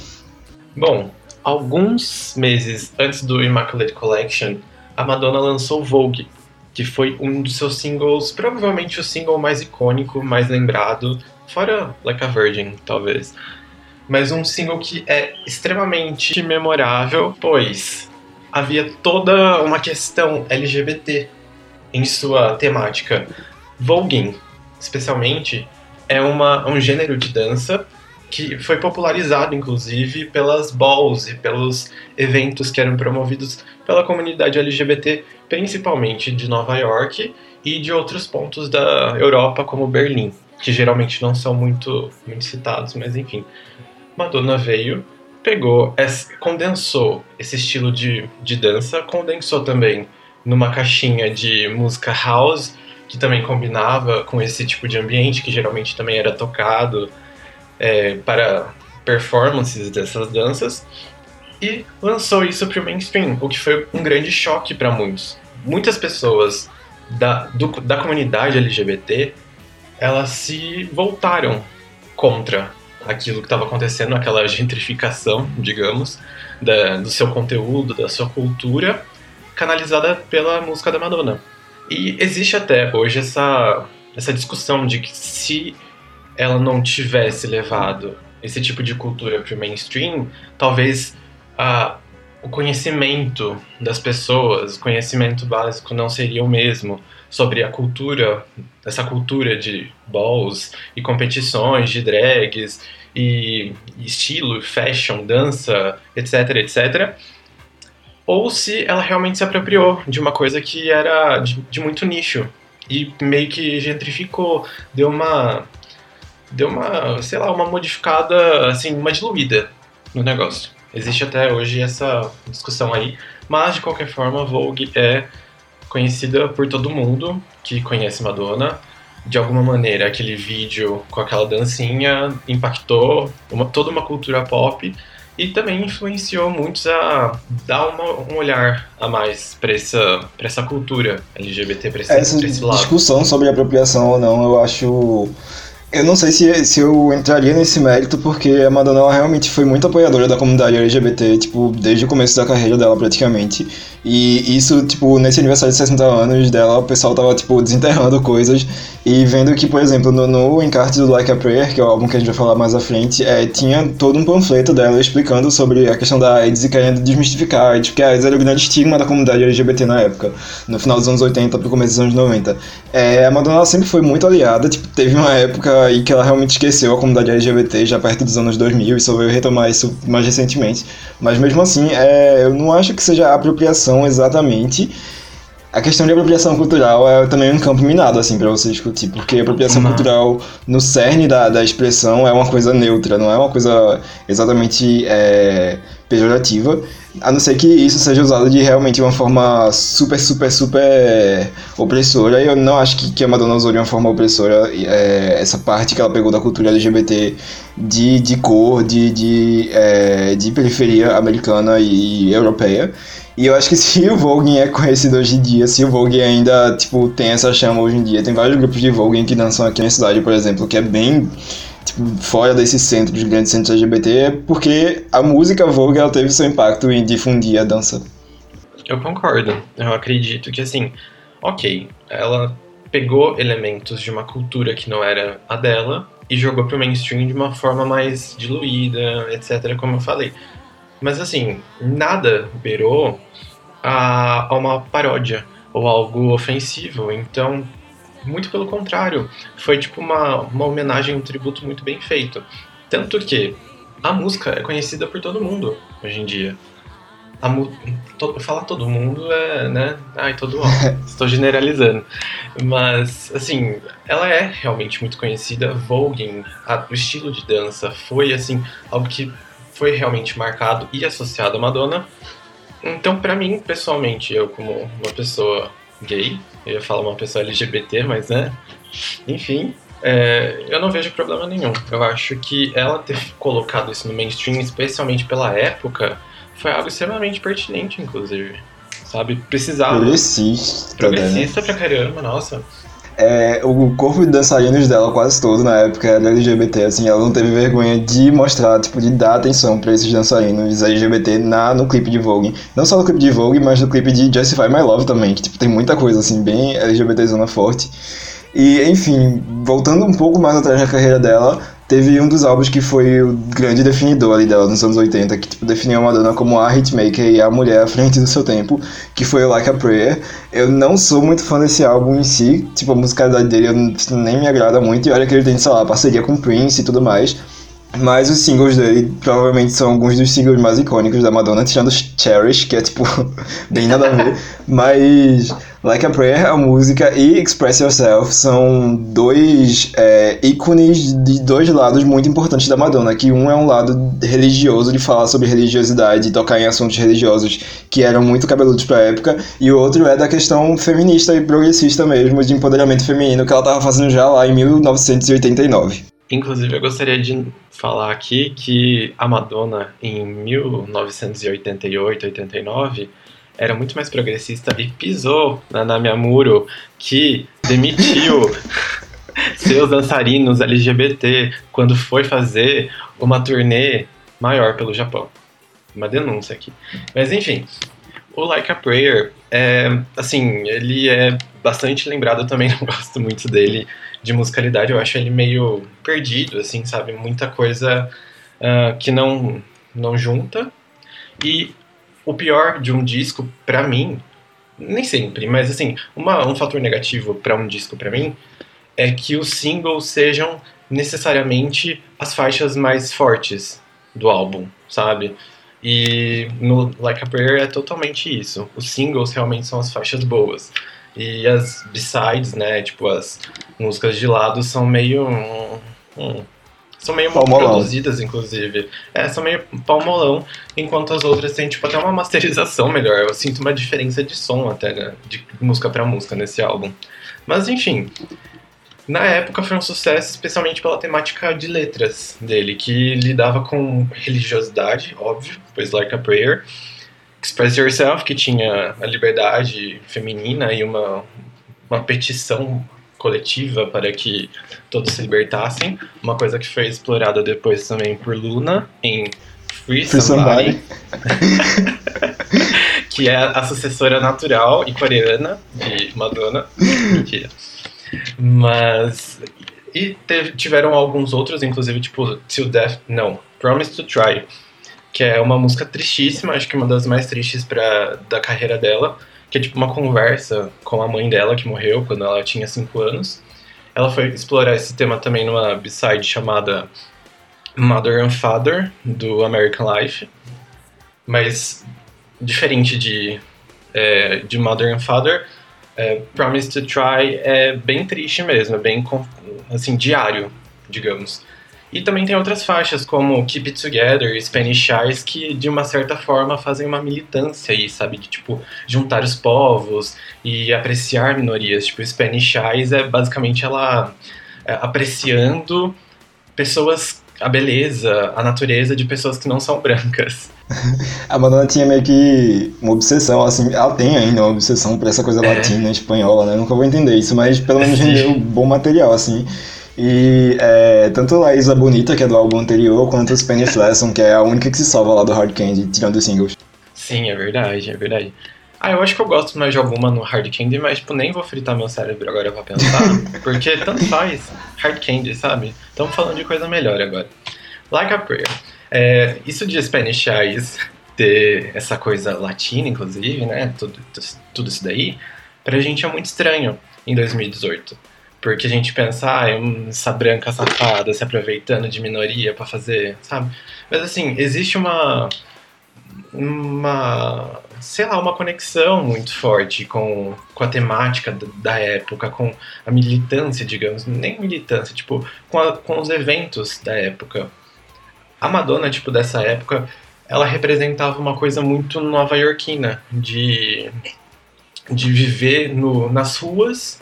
Bom, alguns meses antes do Immaculate Collection, a Madonna lançou Vogue, que foi um dos seus singles, provavelmente o single mais icônico, mais lembrado, fora Like a Virgin, talvez. Mas um single que é extremamente memorável, pois havia toda uma questão LGBT em sua temática. Voguing, especialmente, é uma, um gênero de dança que foi popularizado, inclusive, pelas balls e pelos eventos que eram promovidos pela comunidade LGBT, principalmente de Nova York e de outros pontos da Europa, como Berlim, que geralmente não são muito, muito citados, mas enfim. Madonna veio, pegou, condensou esse estilo de, de dança, condensou também numa caixinha de música house, que também combinava com esse tipo de ambiente, que geralmente também era tocado é, para performances dessas danças, e lançou isso para o mainstream, o que foi um grande choque para muitos. Muitas pessoas da, do, da comunidade LGBT elas se voltaram contra aquilo que estava acontecendo, aquela [LAUGHS] gentrificação, digamos, da, do seu conteúdo, da sua cultura, canalizada pela música da Madonna. E existe até hoje essa, essa discussão de que se ela não tivesse levado esse tipo de cultura para o mainstream, talvez a, o conhecimento das pessoas, conhecimento básico não seria o mesmo sobre a cultura, essa cultura de balls e competições de drags e estilo, fashion, dança, etc, etc ou se ela realmente se apropriou de uma coisa que era de, de muito nicho e meio que gentrificou, deu uma deu uma, sei lá, uma modificada, assim, uma diluída no negócio. Existe até hoje essa discussão aí, mas de qualquer forma, Vogue é conhecida por todo mundo que conhece Madonna. De alguma maneira, aquele vídeo com aquela dancinha impactou uma, toda uma cultura pop e também influenciou muitos a dar uma, um olhar a mais para essa, pra essa cultura LGBT, para esse, essa esse lado. discussão sobre apropriação ou não, eu acho eu não sei se, se eu entraria nesse mérito, porque a Madonna realmente foi muito apoiadora da comunidade LGBT, tipo, desde o começo da carreira dela, praticamente. E isso, tipo, nesse aniversário de 60 anos dela, o pessoal tava, tipo, desenterrando coisas e vendo que, por exemplo, no, no encarte do Like a Prayer, que é o álbum que a gente vai falar mais à frente, é, tinha todo um panfleto dela explicando sobre a questão da AIDS e querendo desmistificar a AIDS, porque a AIDS era o grande estigma da comunidade LGBT na época, no final dos anos 80 pro começo dos anos 90. É, a Madonna sempre foi muito aliada, tipo, teve uma época aí que ela realmente esqueceu a comunidade LGBT já perto dos anos 2000 e só veio retomar isso mais recentemente. Mas mesmo assim, é, eu não acho que seja apropriação exatamente. A questão de apropriação cultural é também um campo minado, assim, para você discutir, porque apropriação Uma... cultural, no cerne da, da expressão, é uma coisa neutra, não é uma coisa exatamente é, pejorativa, a não ser que isso seja usado de realmente uma forma super, super, super opressora. E eu não acho que, que a Madonna usou de uma forma opressora é, essa parte que ela pegou da cultura LGBT de, de cor, de, de, é, de periferia americana e europeia. E eu acho que [LAUGHS] se o Vogue é conhecido hoje em dia, se o Vogue ainda, tipo, tem essa chama hoje em dia, tem vários grupos de Vogue que dançam aqui na cidade, por exemplo, que é bem tipo, fora desses centros, grandes centros LGBT, é porque a música Vogue ela teve seu impacto em difundir a dança. Eu concordo. Eu acredito que, assim, ok, ela pegou elementos de uma cultura que não era a dela e jogou pro mainstream de uma forma mais diluída, etc., como eu falei. Mas, assim, nada beirou a, a uma paródia ou algo ofensivo. Então, muito pelo contrário, foi tipo uma, uma homenagem, um tributo muito bem feito. Tanto que a música é conhecida por todo mundo hoje em dia. A mu to falar todo mundo é, né? Ai, todo mundo. [LAUGHS] Estou generalizando. Mas, assim, ela é realmente muito conhecida. Voguing, a, o estilo de dança, foi, assim, algo que foi realmente marcado e associado à Madonna. Então, para mim, pessoalmente, eu como uma pessoa gay, eu ia falar uma pessoa LGBT, mas né? Enfim, é, eu não vejo problema nenhum. Eu acho que ela ter colocado isso no mainstream, especialmente pela época, foi algo extremamente pertinente, inclusive. Sabe? Precisava. Progressista. Progressista né? pra caramba, nossa. É, o corpo de dançarinos dela quase todo na época era LGBT, assim, ela não teve vergonha de mostrar, tipo, de dar atenção para esses dançarinos LGBT na, no clipe de Vogue. Não só no clipe de Vogue, mas no clipe de Justify My Love também, que tipo, tem muita coisa, assim, bem LGBT zona forte. E, enfim, voltando um pouco mais atrás na carreira dela, teve um dos álbuns que foi o grande definidor ali dela nos anos 80, que tipo, definiu a Madonna como a hitmaker e a mulher à frente do seu tempo, que foi o Like a Prayer. Eu não sou muito fã desse álbum em si, tipo, a musicalidade dele eu, nem me agrada muito, e olha que ele tem, sei lá, parceria com Prince e tudo mais. Mas os singles dele provavelmente são alguns dos singles mais icônicos da Madonna, tirando Cherish, que é tipo, [LAUGHS] bem nada a ver. Mas Like a Prayer, a música, e Express Yourself são dois é, ícones de dois lados muito importantes da Madonna. Que um é um lado religioso, de falar sobre religiosidade, tocar em assuntos religiosos que eram muito cabeludos pra época, e o outro é da questão feminista e progressista mesmo, de empoderamento feminino, que ela tava fazendo já lá em 1989. Inclusive, eu gostaria de falar aqui que a Madonna, em 1988, 89, era muito mais progressista e pisou na Nami Amuro, que demitiu [LAUGHS] seus dançarinos LGBT quando foi fazer uma turnê maior pelo Japão. Uma denúncia aqui. Mas enfim, o Like a Prayer, é, assim, ele é bastante lembrado, eu também não [LAUGHS] gosto muito dele de musicalidade, eu acho ele meio perdido, assim, sabe? Muita coisa uh, que não, não junta. E o pior de um disco, para mim, nem sempre, mas assim, uma, um fator negativo para um disco para mim é que os singles sejam necessariamente as faixas mais fortes do álbum, sabe? E no Like a Prayer é totalmente isso. Os singles realmente são as faixas boas. E as b-sides, né, tipo as músicas de lado são meio hum, hum, são meio Palmolão. produzidas, inclusive. É, são meio palmolão, enquanto as outras têm, tipo, até uma masterização melhor. Eu sinto uma diferença de som até, né, de música para música nesse álbum. Mas, enfim, na época foi um sucesso, especialmente pela temática de letras dele, que lidava com religiosidade, óbvio, pois Like a Prayer, Express Yourself, que tinha a liberdade feminina e uma, uma petição coletiva para que todos se libertassem. Uma coisa que foi explorada depois também por Luna em Free, Free Somebody, [LAUGHS] que é a sucessora natural e coreana de Madonna. Mentira. Mas. E teve, tiveram alguns outros, inclusive, tipo, Till Death. Não, Promise to Try. Que é uma música tristíssima, acho que uma das mais tristes pra, da carreira dela que é tipo uma conversa com a mãe dela que morreu quando ela tinha 5 anos. Ela foi explorar esse tema também numa B-side chamada Mother and Father, do American Life. Mas, diferente de, é, de Mother and Father, é, Promise to Try é bem triste mesmo, é bem, assim, diário, digamos. E também tem outras faixas, como Keep It Together Spanish Eyes, que de uma certa forma fazem uma militância aí, sabe? De tipo, juntar os povos e apreciar minorias. Tipo, Spanish Eyes é basicamente ela é, apreciando pessoas, a beleza, a natureza de pessoas que não são brancas. [LAUGHS] A Madonna tinha meio que uma obsessão, assim, ela tem ainda uma obsessão por essa coisa É. latina, espanhola, né? Nunca vou entender isso, mas pelo menos rendeu [LAUGHS] bom material, assim. E é, tanto a Isa Bonita, que é do álbum anterior, quanto o Spanish Lesson, que é a única que se salva lá do Hard Candy, tirando os singles. Sim, é verdade, é verdade. Ah, eu acho que eu gosto mais de alguma no Hard Candy, mas tipo, nem vou fritar meu cérebro agora pra pensar, [LAUGHS] porque tanto faz Hard Candy, sabe? Estamos falando de coisa melhor agora. Like a Prayer. É, isso de Spanish Eyes ter essa coisa latina, inclusive, né? Tudo, tudo isso daí, pra gente é muito estranho em 2018. Porque a gente pensa, ah, essa branca safada se aproveitando de minoria pra fazer, sabe? Mas assim, existe uma. Uma. Sei lá, uma conexão muito forte com, com a temática da- da época, com a militância, digamos. Nem militância, tipo, com, a- com os eventos da época. A Madonna, tipo, dessa época, ela representava uma coisa muito nova-iorquina, de, de viver no, nas ruas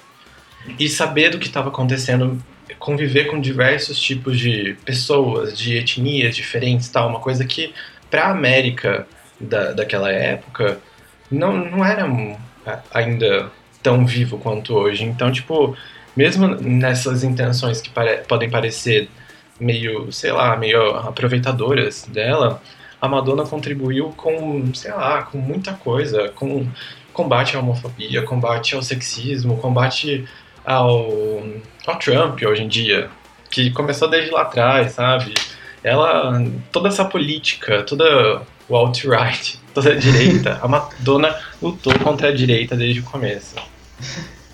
e saber do que estava acontecendo, conviver com diversos tipos de pessoas, de etnias diferentes, tal, uma coisa que para a América da, daquela época não, não era ainda tão vivo quanto hoje. Então, tipo, mesmo nessas intenções que pare- podem parecer meio, sei lá, meio aproveitadoras dela, a Madonna contribuiu com, sei lá, com muita coisa, com combate à homofobia, combate ao sexismo, combate ao, ao Trump hoje em dia, que começou desde lá atrás, sabe? Ela, toda essa política, toda o alt-right, [LAUGHS] toda a direita, a Madonna lutou contra a direita desde o começo.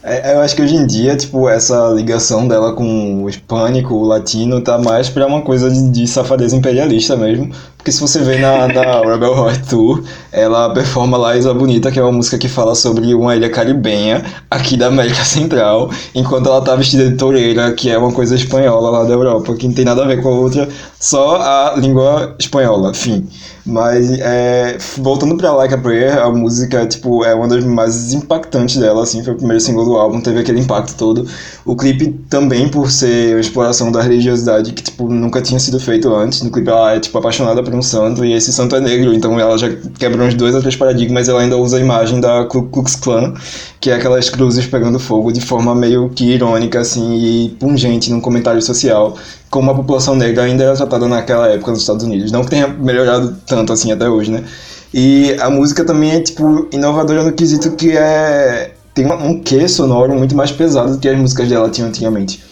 É, eu acho que hoje em dia, tipo, essa ligação dela com o hispânico, o latino, tá mais pra uma coisa de, de safadeza imperialista mesmo. Porque se você vê na, na Rebel Heart Tour, ela performa lá Isa Bonita, que é uma música que fala sobre uma ilha caribenha aqui da América [LAUGHS] Central, enquanto ela tá vestida de toureira, que é uma coisa espanhola lá da Europa, que não tem nada a ver com a outra, só a língua espanhola, fim. Mas, é, voltando pra Like a Prayer, a música, tipo, é uma das mais impactantes dela, assim, foi o primeiro single do álbum, teve aquele impacto todo. O clipe também, por ser uma exploração da religiosidade que, tipo, nunca tinha sido feito antes. No clipe ela é, tipo, apaixonada por um santo, e esse santo é negro, então ela já quebra uns dois ou três paradigmas, ela ainda usa a imagem da Ku Klux Klan, que é aquelas cruzes pegando fogo de forma meio que irônica, assim, e pungente num comentário social, como a população negra ainda era tratada naquela época nos Estados Unidos. Não que tenha melhorado tanto assim até hoje, né? E a música também é, tipo, inovadora no quesito que é. Tem um quê sonoro muito mais pesado do que as músicas dela tinham antigamente.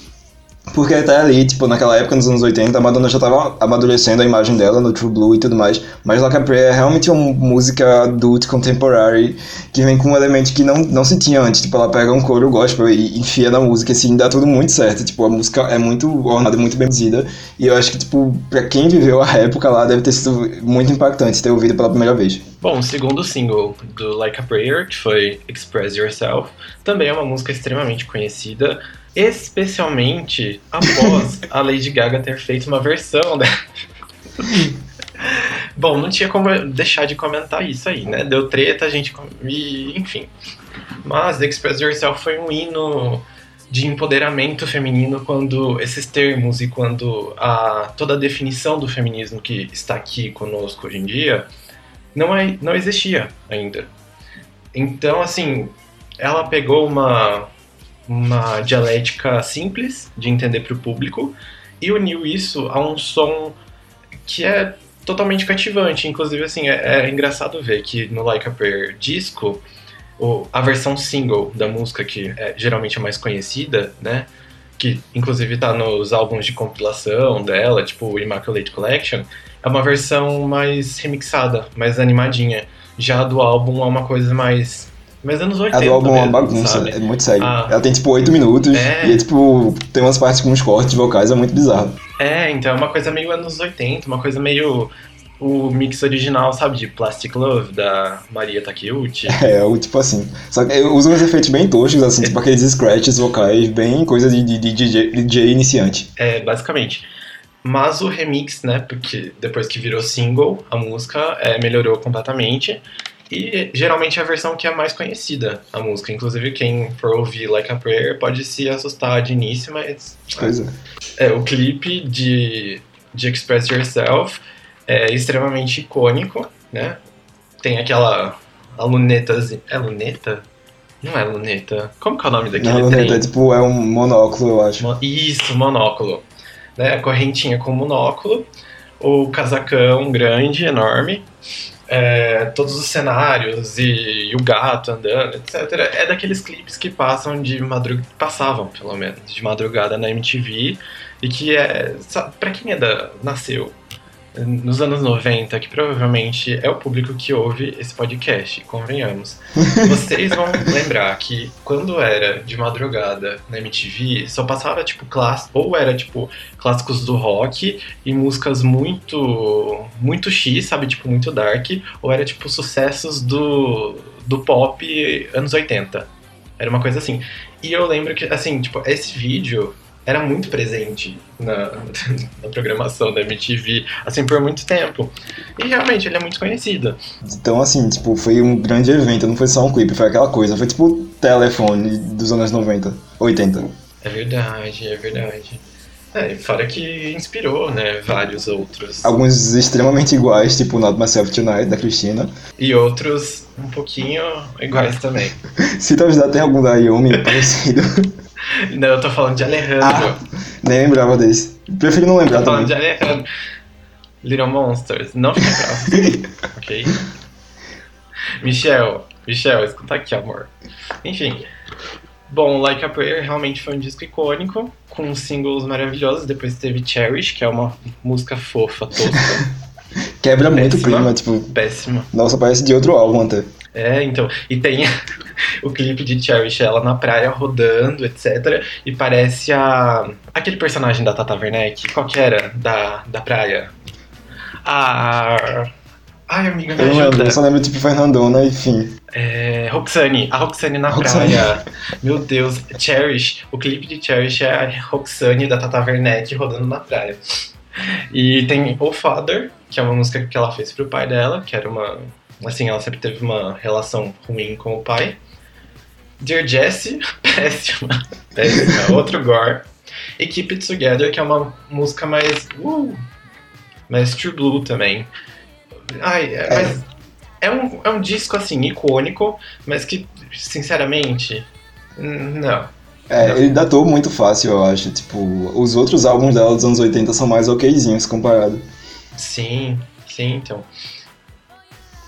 Porque até ali, tipo, naquela época, nos anos 80, a Madonna já tava amadurecendo a imagem dela no True Blue e tudo mais. Mas Like a Prayer é realmente uma música adult contemporary que vem com um elemento que não, não se tinha antes. Tipo, ela pega um coro gospel e enfia na música, assim, dá tudo muito certo. Tipo, a música é muito ornada, muito bem produzida. E eu acho que, tipo, pra quem viveu a época lá, deve ter sido muito impactante ter ouvido pela primeira vez. Bom, o segundo single do Like a Prayer, que foi Express Yourself, também é uma música extremamente conhecida, especialmente após a Lady Gaga ter feito uma versão dela. [LAUGHS] Bom, não tinha como deixar de comentar isso aí, né? Deu treta, a gente. E, enfim. Mas Express Yourself foi um hino de empoderamento feminino quando esses termos e quando a, toda a definição do feminismo que está aqui conosco hoje em dia não, é, não existia ainda. Então, assim, ela pegou uma, uma dialética simples de entender para o público e uniu isso a um som que é totalmente cativante. Inclusive, assim, é, é engraçado ver que no Like a Prayer disco, o, a versão single da música, que é geralmente a mais conhecida, né? Que inclusive tá nos álbuns de compilação dela, tipo Immaculate Collection, é uma versão mais remixada, mais animadinha. Já do álbum é uma coisa mais. Mais anos 80. A do álbum é uma bagunça, sabe? é muito sério. Ah. Ela tem tipo 8 minutos É. e é, tipo, tem umas partes com uns cortes vocais, é muito bizarro. É, então é uma coisa meio anos 80, uma coisa meio. O mix original, sabe, de Plastic Love, da Maria Takeuchi. [LAUGHS] É, o tipo assim. Só que eu uso uns efeitos bem toscos, assim, tipo aqueles scratches vocais, bem coisa de, de, de DJ, DJ iniciante. É, basicamente. Mas o remix, né, porque depois que virou single, a música é, melhorou completamente. E geralmente é a versão que é mais conhecida, a música. Inclusive, quem for ouvir Like a Prayer pode se assustar de início, mas. Pois é. É, o clipe de, de Express Yourself é extremamente icônico, né? Tem aquela. A luneta. É luneta? Não é luneta. Como que é o nome daquele Não, trem? é tipo, é um monóculo, eu acho. Isso, monóculo. Né? A correntinha com monóculo, o casacão grande, enorme, é, todos os cenários e, e o gato andando, etc. É daqueles clipes que passam de madrugada, passavam pelo menos, de madrugada na MTV e que é, pra quem é da, nasceu nos anos 90, que provavelmente é o público que ouve esse podcast, convenhamos. [LAUGHS] Vocês vão lembrar que quando era de madrugada na MTV, só passava tipo clássico, ou era tipo clássicos do rock e músicas muito muito X, sabe, tipo muito dark, ou era tipo sucessos do do pop anos 80. Era uma coisa assim. E eu lembro que assim, tipo, esse vídeo era muito presente na, [LAUGHS] na programação da MTV, assim, por muito tempo. E realmente ele é muito conhecido. Então, assim, tipo, foi um grande evento, não foi só um clipe, foi aquela coisa. Foi tipo o telefone dos anos 90, 80. É verdade, é verdade. É, e fora que inspirou, né, vários outros. Alguns extremamente iguais, tipo Not Myself Tonight, da Cristina. E outros um pouquinho iguais também. [LAUGHS] Se talvez até algum da Yumi [LAUGHS] parecido. Não, eu tô falando de Alejandro. Ah, nem lembrava desse. Prefiro não lembrar tô falando também. de Alejandro. Little Monsters. Não fica bravo. [LAUGHS] ok? Michel, Michel, escuta aqui, amor. Enfim. Bom, Like a Prayer realmente foi um disco icônico, com singles maravilhosos. Depois teve Cherish, que é uma música fofa, tosca, [LAUGHS] Quebra muito o Péssima. clima, tipo, péssima. nossa, parece de outro álbum até. É, então. E tem [LAUGHS] o clipe de Cherish, ela na praia rodando, etc. E parece a. aquele personagem da Tata Werneck. Qual que era? Da, da praia? A. Ai, amiga, me Eu lembro, ajuda. eu só lembro tipo Fernandona, enfim. É, Roxane, a Roxane na Roxane. praia. Meu Deus, Cherish, o clipe de Cherish é a Roxane da Tata Werneck rodando na praia. E tem O Father, que é uma música que ela fez pro pai dela, que era uma. Assim, ela sempre teve uma relação ruim com o pai. Dear Jessie, [LAUGHS] péssima, péssima, outro gore. E Keep It Together, que é uma música mais. Uh, mais True Blue também. Ai, é, mas é um, é um disco assim, icônico, mas que, sinceramente, não. É, ele datou muito fácil, eu acho. Tipo, os outros álbuns dela dos anos 80 são mais okzinhos comparado. Sim, sim, então.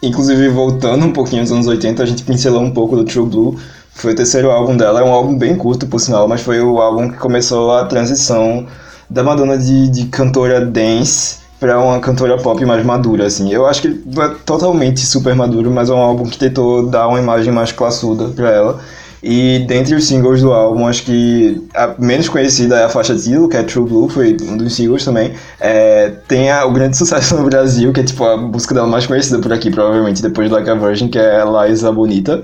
Inclusive, voltando um pouquinho aos anos 80, a gente pincelou um pouco do True Blue. Foi o terceiro álbum dela, é um álbum bem curto, por sinal, mas foi o álbum que começou a transição da Madonna de, de cantora dance pra uma cantora pop mais madura, assim. Eu acho que é totalmente super maduro, mas é um álbum que tentou dar uma imagem mais classuda pra ela. E dentre os singles do álbum, acho que a menos conhecida é a faixa título, que é True Blue, foi um dos singles também. É, tem a- o grande [LAUGHS] sucesso no Brasil, que é tipo a música dela mais conhecida por aqui, provavelmente, depois do Like a Virgin, que é Liza Bonita.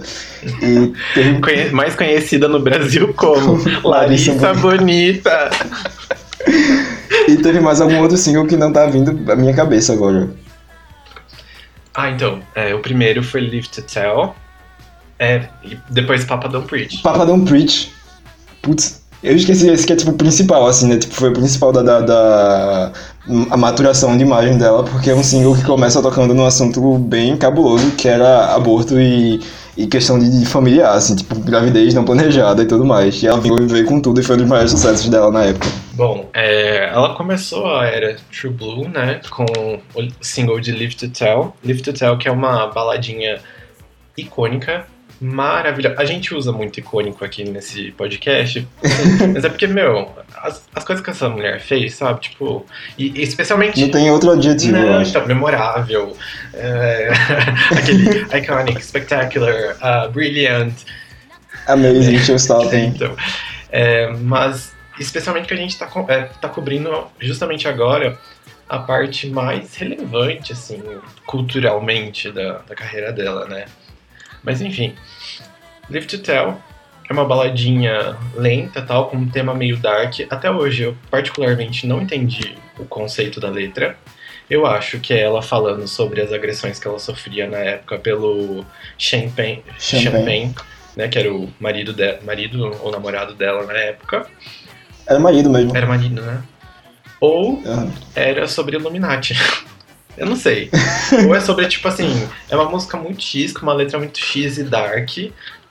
E teve [LAUGHS] Conhe- mais conhecida no Brasil como [LAUGHS] Larissa Larissa Bonita. E teve mais algum outro single que não tá vindo à minha cabeça agora. Ah, então, é, o primeiro foi Live to Tell. É, e depois Papa Don't Preach. Papa Don't Preach. Putz, eu esqueci esse que é tipo o principal, assim, né? Tipo, foi o principal da, da, da- a maturação de imagem dela, porque é um single que começa tocando num assunto bem cabuloso, que era aborto e, e questão de, de familiar, assim, tipo, gravidez não planejada e tudo mais. E ela veio, veio com tudo e foi um dos maiores sucessos dela na época. Bom, é, ela começou a era True Blue, né? Com o single de Live to Tell. Live to Tell, que é uma baladinha icônica, maravilhosa. A gente usa muito icônico aqui nesse podcast, mas é porque, meu, as, as coisas que essa mulher fez, sabe? Tipo, e, e especialmente. Não tem outro adjetivo, eu Não, acho. então, memorável, é, [LAUGHS] aquele iconic, spectacular, uh, brilliant, Amazing, showstopping. então, é, mas especialmente que a gente tá, co- é, tá cobrindo justamente agora a parte mais relevante, assim, culturalmente da, da carreira dela, né? Mas enfim, Live to Tell é uma baladinha lenta, tal, com um tema meio dark. Até hoje eu particularmente não entendi o conceito da letra. Eu acho que é ela falando sobre as agressões que ela sofria na época pelo Champagne, Champagne. Champagne né, que era o marido, de, marido ou namorado dela na época. Era marido mesmo. Era marido, né? Ou Aham. era sobre Illuminati. [LAUGHS] Eu não sei. [LAUGHS] Ou é sobre, tipo assim, é uma música muito X, com uma letra muito X e dark,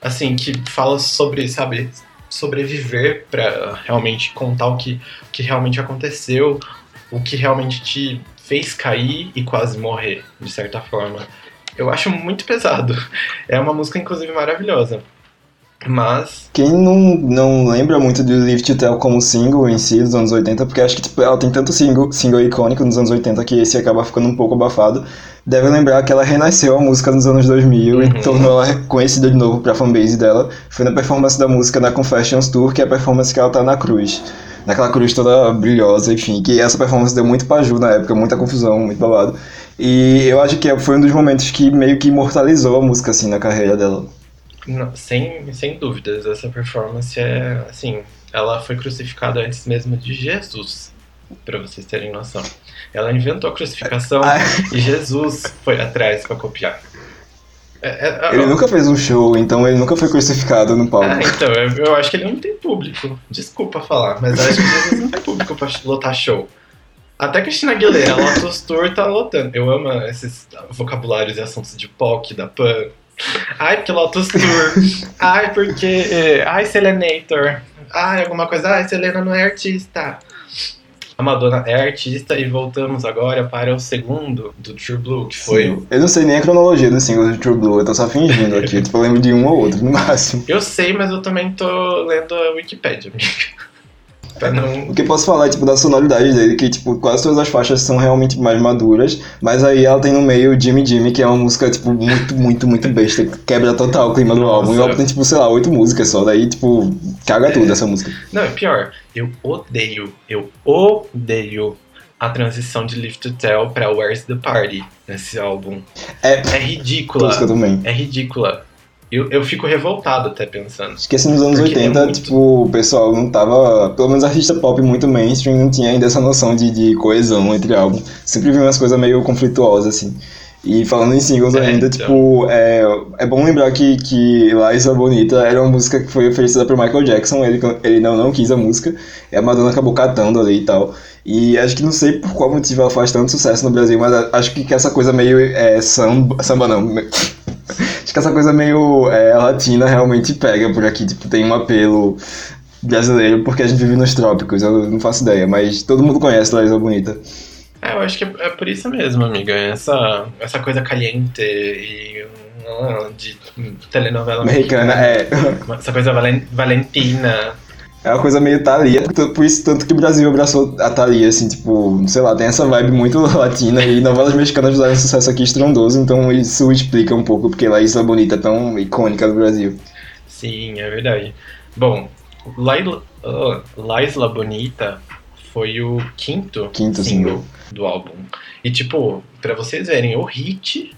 assim, que fala sobre, sabe, sobreviver pra realmente contar o que, o que realmente aconteceu, o que realmente te fez cair e quase morrer, de certa forma. Eu acho muito pesado. É uma música, inclusive, maravilhosa. Mas, Quem não, não lembra muito de Live to Tell como single em si dos anos 80, porque acho que tipo, ela tem tanto single, single icônico nos anos 80 que esse acaba ficando um pouco abafado, deve lembrar que ela renasceu a música nos anos 2000 Uhum. e tornou ela conhecida de novo pra fanbase dela. Foi na performance da música na Confessions Tour, que é a performance que ela tá na cruz. Naquela cruz toda brilhosa, enfim, que essa performance deu muito pra Ju na época, muita confusão, muito babado. E eu acho que foi um dos momentos que meio que imortalizou a música, assim, na carreira dela. Não, sem, sem dúvidas, essa performance é assim. Ela foi crucificada antes mesmo de Jesus, pra vocês terem noção. Ela inventou a crucificação Ah. e Jesus foi atrás pra copiar. É- é- Ele nunca fez um show, então ele nunca foi crucificado no palco. Ah, então, eu, eu acho que ele não tem público. Desculpa falar, mas eu acho que Jesus não tem público pra lotar show. Até Cristina Aguilera, Lotus Tour tá lotando. Eu amo esses vocabulários e assuntos de POC, da PAN. Ai, porque Lotus Tour. Ai, porque. eh, Ai, Selenator. Ai, alguma coisa. Ai, Selena não é artista. A Madonna é artista e voltamos agora para o segundo do True Blue, que foi. Sim. Eu não sei nem a cronologia dos singles de True Blue, eu tô só fingindo aqui. [LAUGHS] eu lembro de um ou outro, no máximo. Eu sei, mas eu também tô lendo a Wikipedia, amiga. Pra não. O que eu posso falar, tipo, da sonoridade dele, que, tipo, quase todas as faixas são realmente mais maduras, mas aí ela tem no meio Jimmy Jimmy, que é uma música, tipo, muito, muito, muito besta, que quebra total o clima do Nossa. álbum. E o álbum tem, tipo, sei lá, oito músicas só, daí, tipo, caga tudo essa música. Não, é pior. Eu odeio, eu odeio a transição de Live to Tell pra Where's the Party nesse álbum. É, É ridícula. música também. É ridícula. Eu, eu fico revoltado até pensando. Acho que assim, nos anos Porque é 80, muito- tipo, o pessoal não tava. Pelo menos artista pop muito mainstream não tinha ainda essa noção de, de coesão entre álbum. Sempre vi umas coisas meio conflituosas, assim. E falando em singles É, ainda, então. tipo, é, é bom lembrar que, que Liza Bonita era uma música que foi oferecida pro Michael Jackson, ele, ele não, não quis a música, e a Madonna acabou catando ali e tal. E acho que não sei por qual motivo ela faz tanto sucesso no Brasil, mas acho que essa coisa meio é, samba, samba não, Acho que essa coisa meio é, latina realmente pega por aqui. Tipo, tem um apelo brasileiro porque a gente vive nos trópicos. Eu não faço ideia, mas todo mundo conhece Larissa Bonita. É, eu acho que é, por isso mesmo, amiga. Essa, essa coisa caliente e. ah, de telenovela Americana, é. Essa coisa valen- valentina. É uma coisa meio Thalia. Por isso, tanto que o Brasil abraçou a Thalia, assim, tipo, sei lá, tem essa vibe muito [LAUGHS] latina e novelas mexicanas fizeram um sucesso aqui estrondoso, então isso explica um pouco porque Larissa Bonita é tão icônica do Brasil. Sim, é verdade. Bom, Laila, ah, Laisla Bonita foi o quinto, Quinto single. do álbum. E tipo, pra vocês verem, o hit.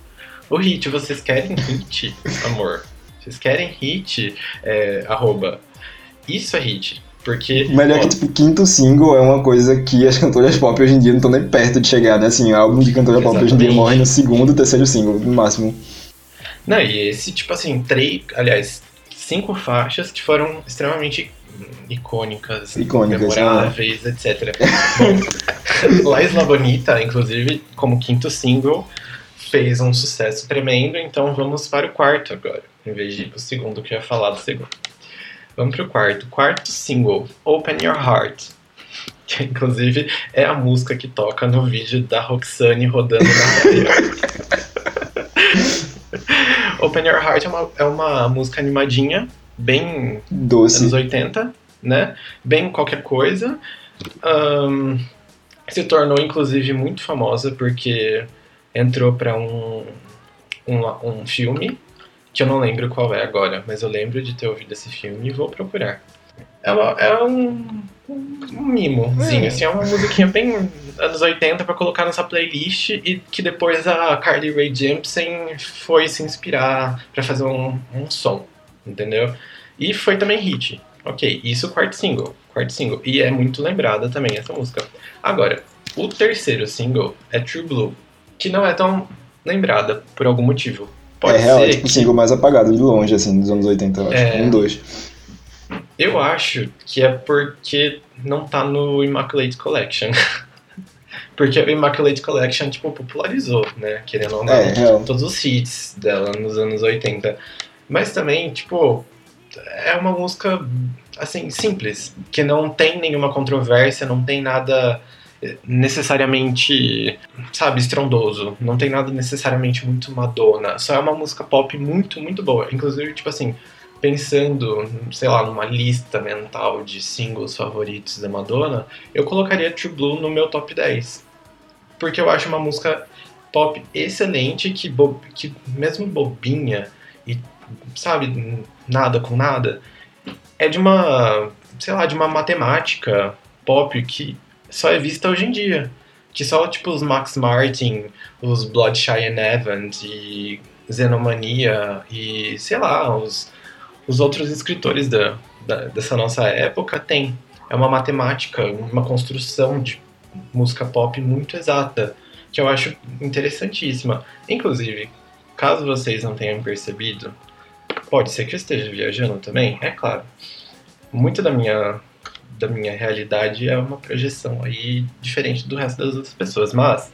O hit, vocês querem hit, [LAUGHS] amor? Vocês querem hit? É, arroba. Isso é hit. Porque. Melhor que, tipo, quinto single é uma coisa que as cantoras pop hoje em dia não estão nem perto de chegar, né? Assim, álbum de cantora pop hoje em dia Exatamente. morre no segundo, terceiro single, no máximo. Não, e esse, tipo assim, três. Aliás, cinco faixas que foram extremamente icônicas, Icônicas, memoráveis, etc. [LAUGHS] Bom, La Isla Bonita, inclusive, como quinto single, fez um sucesso tremendo, então vamos para o quarto agora, em vez de ir pro segundo, que eu ia falar do segundo. Vamos pro quarto. Quarto single, Open Your Heart. [LAUGHS] Que inclusive é a música que toca no vídeo da Roxane rodando na. [LAUGHS] Open Your Heart é uma, é uma música animadinha, bem Doce. anos 80, né? Bem qualquer coisa. Ahn, se tornou, inclusive, muito famosa porque entrou pra um, um, um filme que eu não lembro qual é agora, mas eu lembro de ter ouvido esse filme e vou procurar. É, uma- é um, um mimozinho, assim, é uma musiquinha bem anos 80 pra colocar nessa playlist e que depois a Carly Rae Jepsen foi se inspirar pra fazer um, um som, entendeu? E foi também hit. Ok, isso quarto single. Quarto single. E é muito lembrada também essa música. Agora, o terceiro single é True Blue, que não é tão lembrada por algum motivo. Pode é real, é ser tipo o que single mais apagado de longe, assim, dos anos 80, eu acho. É. Um, dois. Eu acho que é porque não tá no Immaculate Collection. [LAUGHS] porque o Immaculate Collection, tipo, popularizou, né? Querendo ou não, É, real. todos os hits dela nos anos 80. Mas também, tipo, é uma música, assim, simples, que não tem nenhuma controvérsia, não tem nada necessariamente, sabe, estrondoso. Não tem nada necessariamente muito Madonna. Só é uma música pop muito, muito boa. Inclusive, tipo assim, pensando, sei lá, numa lista mental de singles favoritos da Madonna, eu colocaria True Blue no meu top 10. Porque eu acho uma música pop excelente, que, bo- que mesmo bobinha e, sabe, nada com nada, é de uma, sei lá, de uma matemática pop que só é vista hoje em dia. Que só, tipo, os Max Martin, os Blood Cheyenne Evans e Xenomania e, sei lá, os, os outros escritores da, da- dessa nossa época têm. É uma matemática, uma construção de música pop muito exata, que eu acho interessantíssima. Inclusive, caso vocês não tenham percebido, pode ser que eu esteja viajando também, é claro. Muito da minha da minha realidade é uma projeção aí diferente do resto das outras pessoas, mas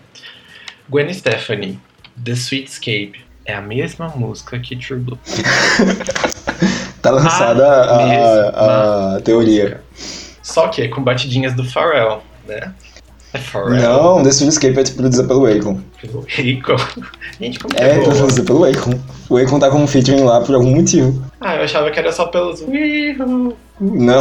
Gwen Stefani, The Sweetscape é a mesma música que True Blue. [LAUGHS] Tá lançada a, mesma a teoria. Só que com batidinhas do Pharrell, né? É Pharrell. Não, The Escape é tipo, produzida pelo Akon. Pelo Rico. [LAUGHS] Gente, como que É, é boa? produzida pelo Akon. O Akon tá com um featuring lá por algum motivo. Ah, eu achava que era só pelos. Não.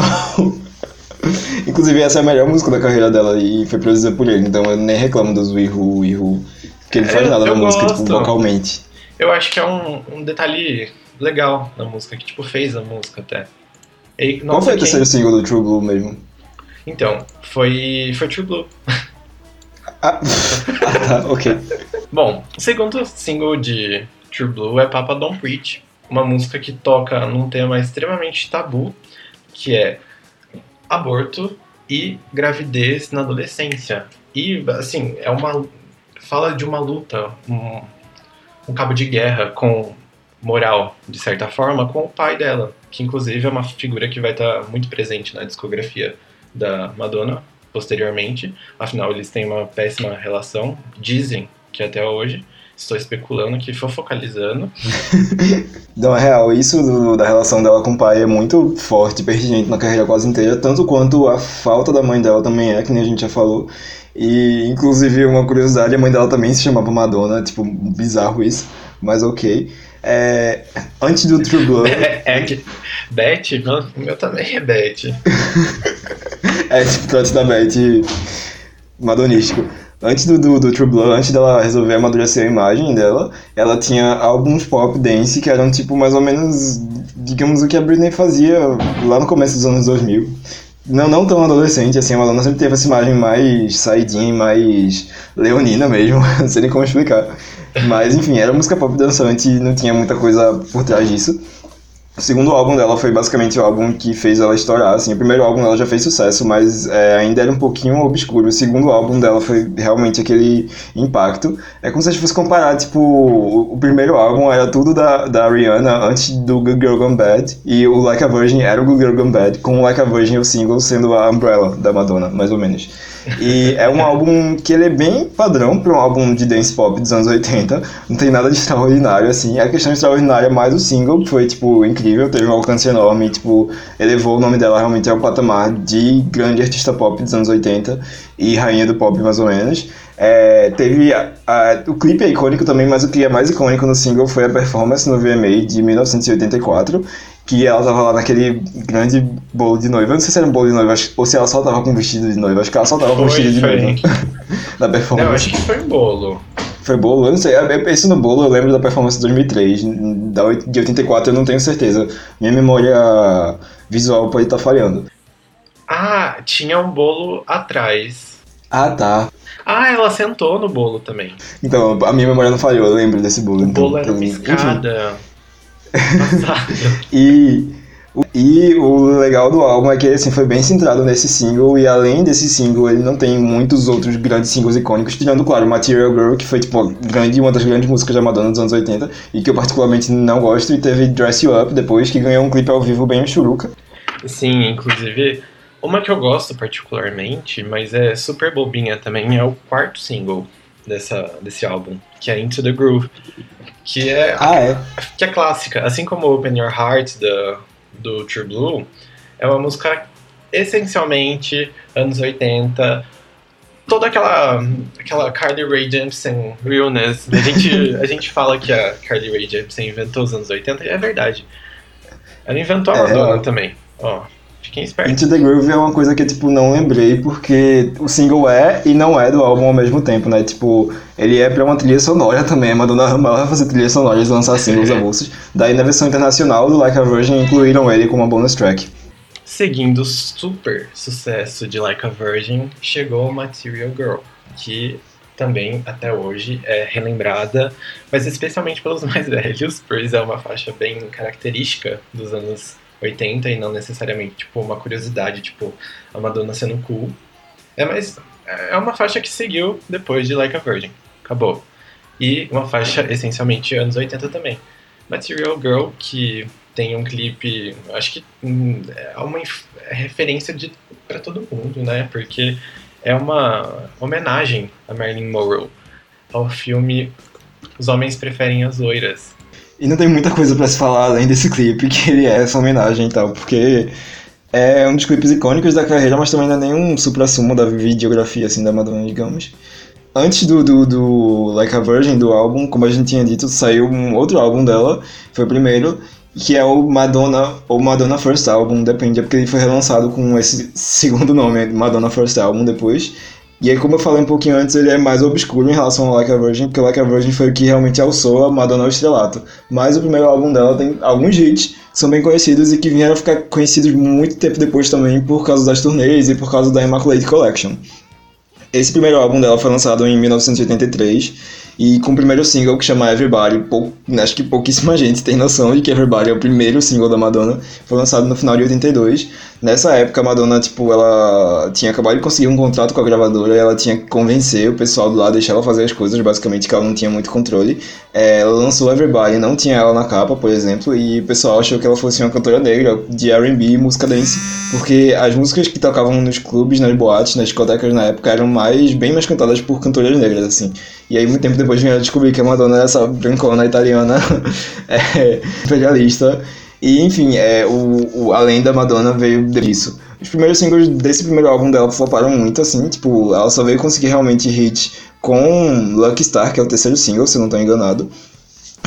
[LAUGHS] Inclusive, essa é a melhor música da carreira dela e foi produzida por ele, então eu nem reclamo dos Wihu Wihu. Porque ele faz É, nada na música, tipo, vocalmente. Eu acho que é um, um detalhe legal na música, que tipo fez a música até. E, Qual foi o terceiro single do True Blue mesmo? Então, foi, foi True Blue. [LAUGHS] Ah, ah [LAUGHS] tá, ok. Bom, o segundo single de True Blue é Papa Don't Preach, uma música que toca num tema extremamente tabu, que é aborto e gravidez na adolescência. E, assim, é uma. fala de uma luta, um, um cabo de guerra com moral, de certa forma, com o pai dela, que inclusive é uma figura que vai estar muito presente na discografia da Madonna posteriormente. Afinal, eles têm uma péssima relação, dizem que até hoje. Estou especulando aqui, focalizando. [LAUGHS] Não, é real, isso do- da relação dela com o pai é muito forte, pertinente na carreira quase inteira, tanto quanto a falta da mãe dela também é, que nem a gente já falou. E, inclusive, uma curiosidade, a mãe dela também se chamava Madonna, tipo, bizarro isso, mas ok. É, antes do True [LAUGHS] Blood, É, é que. Beth, o meu também é Beth. [LAUGHS] é tipo, trote da Beth madonístico. Antes do, do, do True Blood, antes dela resolver amadurecer a imagem dela, ela tinha álbuns pop dance que eram tipo mais ou menos, digamos, o que a Britney fazia lá no começo dos anos 2000. Não, não tão adolescente, assim, a Madonna sempre teve essa imagem mais saidinha, mais leonina mesmo, [LAUGHS] não sei nem como explicar. Mas enfim, era música pop dançante não tinha muita coisa por trás disso. O segundo álbum dela foi basicamente o álbum que fez ela estourar, assim. O primeiro álbum dela já fez sucesso, mas é, ainda era um pouquinho obscuro. O segundo álbum dela foi realmente aquele impacto. É como se a gente fosse comparar, tipo, o, primeiro álbum era tudo da, da Rihanna antes do Good Girl Gone Bad, e o Like a Virgin era o Good Girl Gone Bad, com o Like a Virgin o single sendo a Umbrella da Madonna, mais ou menos. E é um álbum que ele é bem padrão para um álbum de dance pop dos anos 80. Não tem nada de extraordinário, assim. A questão extraordinária é mais o single, que foi, tipo, incrível, teve um alcance enorme, tipo, elevou o nome dela realmente ao patamar de grande artista pop dos anos 80 e rainha do pop, mais ou menos. É, teve a- a- o clipe é icônico também, mas o que é mais icônico no single foi a performance no VMA de 1984, que ela tava lá naquele grande bolo de noiva. Eu não sei se era um bolo de noiva ou se ela só tava com vestido de noiva. Acho que ela só tava com vestido de noiva [LAUGHS] Não, performance. acho que foi um bolo. Foi bolo? Eu não sei. É, Esse no bolo eu lembro da performance de 2003. Da de 84 eu não tenho certeza. Minha memória visual pode estar falhando. Ah, tinha um bolo atrás. Ah, tá. Ah, ela sentou no bolo também. Então, a minha memória não falhou, eu lembro desse bolo. O então, bolo era. [LAUGHS] Passada. E E o legal do álbum é que assim, foi bem centrado nesse single, e além desse single, ele não tem muitos outros grandes singles icônicos, tirando, claro, Material Girl, que foi tipo grande, uma das grandes músicas da Madonna dos anos 80, e que eu particularmente não gosto, e teve Dress You Up depois, que ganhou um clipe ao vivo bem churuca. Sim, inclusive, uma que eu gosto particularmente, mas é super bobinha também, é o quarto single dessa, desse álbum, que é Into the Groove, que é, Ah, é? que é clássica, assim como Open Your Heart da, do True Blue, é uma música essencialmente anos 80, toda aquela aquela Carly Rae Jepsen realness. A gente, a gente fala que a Carly Rae Jepsen inventou os anos 80 e é verdade. Ela inventou a É, Madonna ela- também. Ó, fiquem espertos. Into the Groove é uma coisa que, tipo, não lembrei, porque o single é e não é do álbum ao mesmo tempo, né? Tipo, ele é pra uma trilha sonora também, a Madonna amava fazer trilha sonora e lançar singles avulsos. Daí na versão internacional do Like a Virgin incluíram ele como uma bonus track. Seguindo o super sucesso de Like a Virgin, chegou Material Girl, que também até hoje é relembrada, mas especialmente pelos [LAUGHS] mais velhos, pois é uma faixa bem característica dos anos 80 e não necessariamente tipo uma curiosidade, tipo a Madonna sendo cool. É, mas é uma faixa que seguiu depois de Like a Virgin. Acabou. E uma faixa essencialmente anos 80 também. Material Girl, que tem um clipe, acho que hum, é uma é referência de para todo mundo, né? Porque é uma homenagem a Marilyn Monroe ao filme Os Homens Preferem as Loiras. E não tem muita coisa pra se falar além desse clipe, que ele é essa homenagem e tal, porque é um dos clipes icônicos da carreira, mas também não é nenhum supra-sumo da videografia, assim, da Madonna, digamos. Antes do, do, do Like a Virgin, do álbum, como a gente tinha dito, saiu um outro álbum dela, foi o primeiro, que é o Madonna, ou Madonna First Album, depende, é porque ele foi relançado com esse [LAUGHS] segundo nome, Madonna First Album, depois. E aí, como eu falei um pouquinho antes, ele é mais obscuro em relação ao Like a Virgin, porque Like a Virgin foi o que realmente alçou a Madonna ao estrelato. Mas o primeiro álbum dela tem alguns hits que são bem conhecidos e que vieram ficar conhecidos muito tempo depois também por causa das turnês e por causa da Immaculate Collection. Esse primeiro álbum dela foi lançado em 1983 e com o primeiro single que chama Everybody. Pou- acho que pouquíssima [LAUGHS] gente tem noção de que Everybody é o primeiro single da Madonna. Foi lançado no final de 82. Nessa época a Madonna, tipo, ela tinha acabado de conseguir um contrato com a gravadora ela tinha que convencer o pessoal do lado, deixar ela fazer as coisas, basicamente, que ela não tinha muito controle. É, ela lançou Everybody, não tinha ela na capa, por exemplo, e o pessoal achou que ela fosse uma cantora negra de R&B e música dance, porque as músicas que tocavam nos clubes, nas boates, nas discotecas na época eram mais bem mais cantadas por cantoras negras, assim. E aí, muito tempo depois, vieram descobrir que a Madonna era essa brancona italiana [LAUGHS] é, imperialista. E, enfim, é, o, o, além da Madonna veio disso. Os primeiros singles desse primeiro álbum dela floparam muito, assim, tipo, ela só veio conseguir realmente hit com Lucky Star, que é o terceiro single, se eu não estou enganado.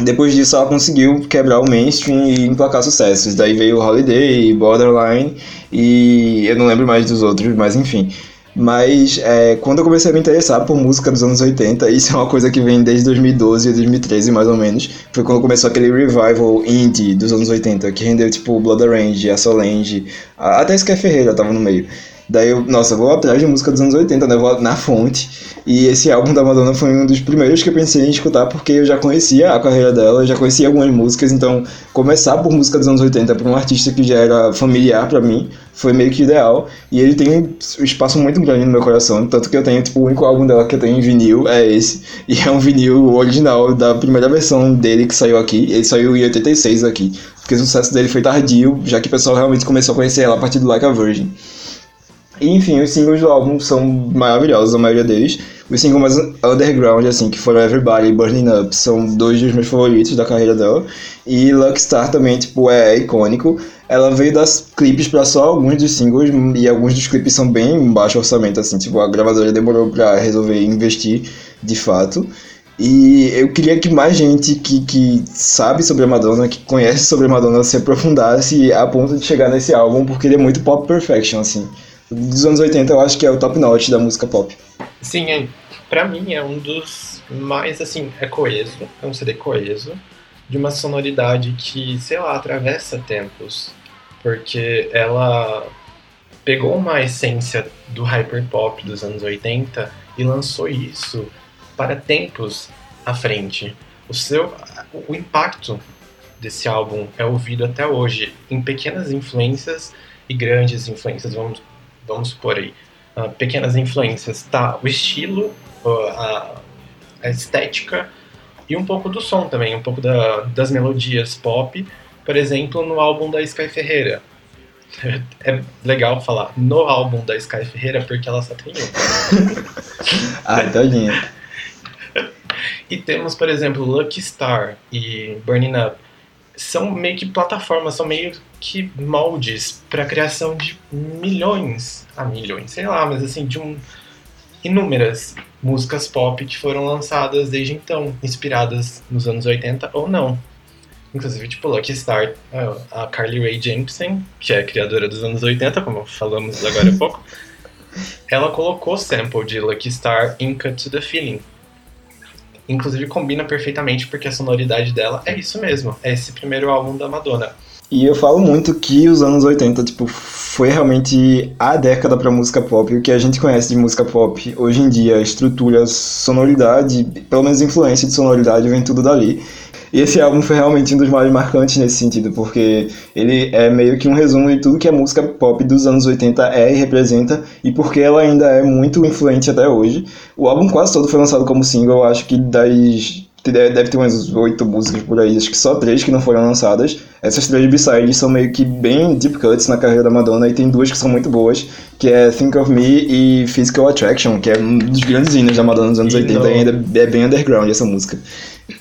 Depois disso, ela conseguiu quebrar o mainstream e emplacar sucessos. Daí veio Holiday, Borderline e eu não lembro mais dos outros, mas enfim. Mas é, quando eu comecei a me interessar por música dos anos 80, isso é uma coisa que vem desde 2012 ou 2013 mais ou menos, foi quando começou aquele revival indie dos anos 80, que rendeu tipo Blood Orange, a Solange, até Sky Ferreira tava no meio. Daí eu, nossa, vou atrás de música dos anos 80, né? Vou na fonte. E esse álbum da Madonna foi um dos primeiros que eu pensei em escutar, porque eu já conhecia a carreira dela, já conhecia algumas músicas, então começar por música dos anos 80 para um artista que já era familiar para mim foi meio que ideal. E ele tem um espaço muito grande no meu coração, tanto que eu tenho, tipo, o único álbum dela que eu tenho em vinil é esse. E é um vinil original da primeira versão dele que saiu aqui. Ele saiu em 86 aqui, porque o sucesso dele foi tardio, já que o pessoal realmente começou a conhecer ela a partir do Like a Virgin. Enfim, os singles do álbum são maravilhosos, a maioria deles. Os singles mais underground, assim, que foram Everybody e Burning Up, são dois dos meus favoritos da carreira dela. E Lucky Star também, tipo, é icônico. Ela veio das clipes pra só alguns dos singles, e alguns dos clipes são bem baixo orçamento, assim, tipo, a gravadora demorou pra resolver investir, de fato. E eu queria que mais gente que, que sabe sobre a Madonna, que conhece sobre a Madonna, se aprofundasse a ponto de chegar nesse álbum, porque ele é muito pop perfection, assim. Dos anos 80 eu acho que é o top notch da música pop. Sim, é, pra mim é um dos mais, assim, é coeso, é um CD coeso, de uma sonoridade que, sei lá, atravessa tempos, porque ela pegou uma essência do hyperpop dos anos 80 e lançou isso para tempos à frente. O seu, o impacto desse álbum é ouvido até hoje em pequenas influências e grandes influências, vamos, vamos supor aí. Uh, pequenas influências, tá? O estilo, uh, a, a estética e um pouco do som também, um pouco da, das melodias pop, por exemplo, no álbum da Sky Ferreira. É legal falar no álbum da Sky Ferreira porque ela só tem um. [LAUGHS] Ah, tadinha. E temos, por exemplo, Lucky Star e Burning Up. São meio que plataformas, são meio que moldes para criação de milhões, a ah, milhões, sei lá, mas assim, de um, inúmeras músicas pop que foram lançadas desde então, inspiradas nos anos 80 ou não. Inclusive, tipo, Lucky Star, a Carly Rae Jepsen, que é a criadora dos anos 80, como falamos agora há pouco, [LAUGHS] ela colocou sample de Lucky Star em Cut to the Feeling. Inclusive combina perfeitamente porque a sonoridade dela é isso mesmo, é esse primeiro álbum da Madonna. E eu falo muito que os anos 80, tipo, foi realmente a década para música pop. O que a gente conhece de música pop hoje em dia, estrutura, sonoridade, pelo menos influência de sonoridade, vem tudo dali. E esse álbum foi realmente um dos mais marcantes nesse sentido, porque ele é meio que um resumo de tudo que a música pop dos anos 80 é e representa, e porque ela ainda é muito influente até hoje. O álbum quase todo foi lançado como single, acho que das deve ter umas oito músicas por aí, acho que só três que não foram lançadas. Essas três B-sides são meio que bem deep cuts na carreira da Madonna e tem duas que são muito boas, que é Think of Me e Physical Attraction, que é um dos grandes hinos da Madonna nos anos e 80 não... e ainda é bem underground essa música.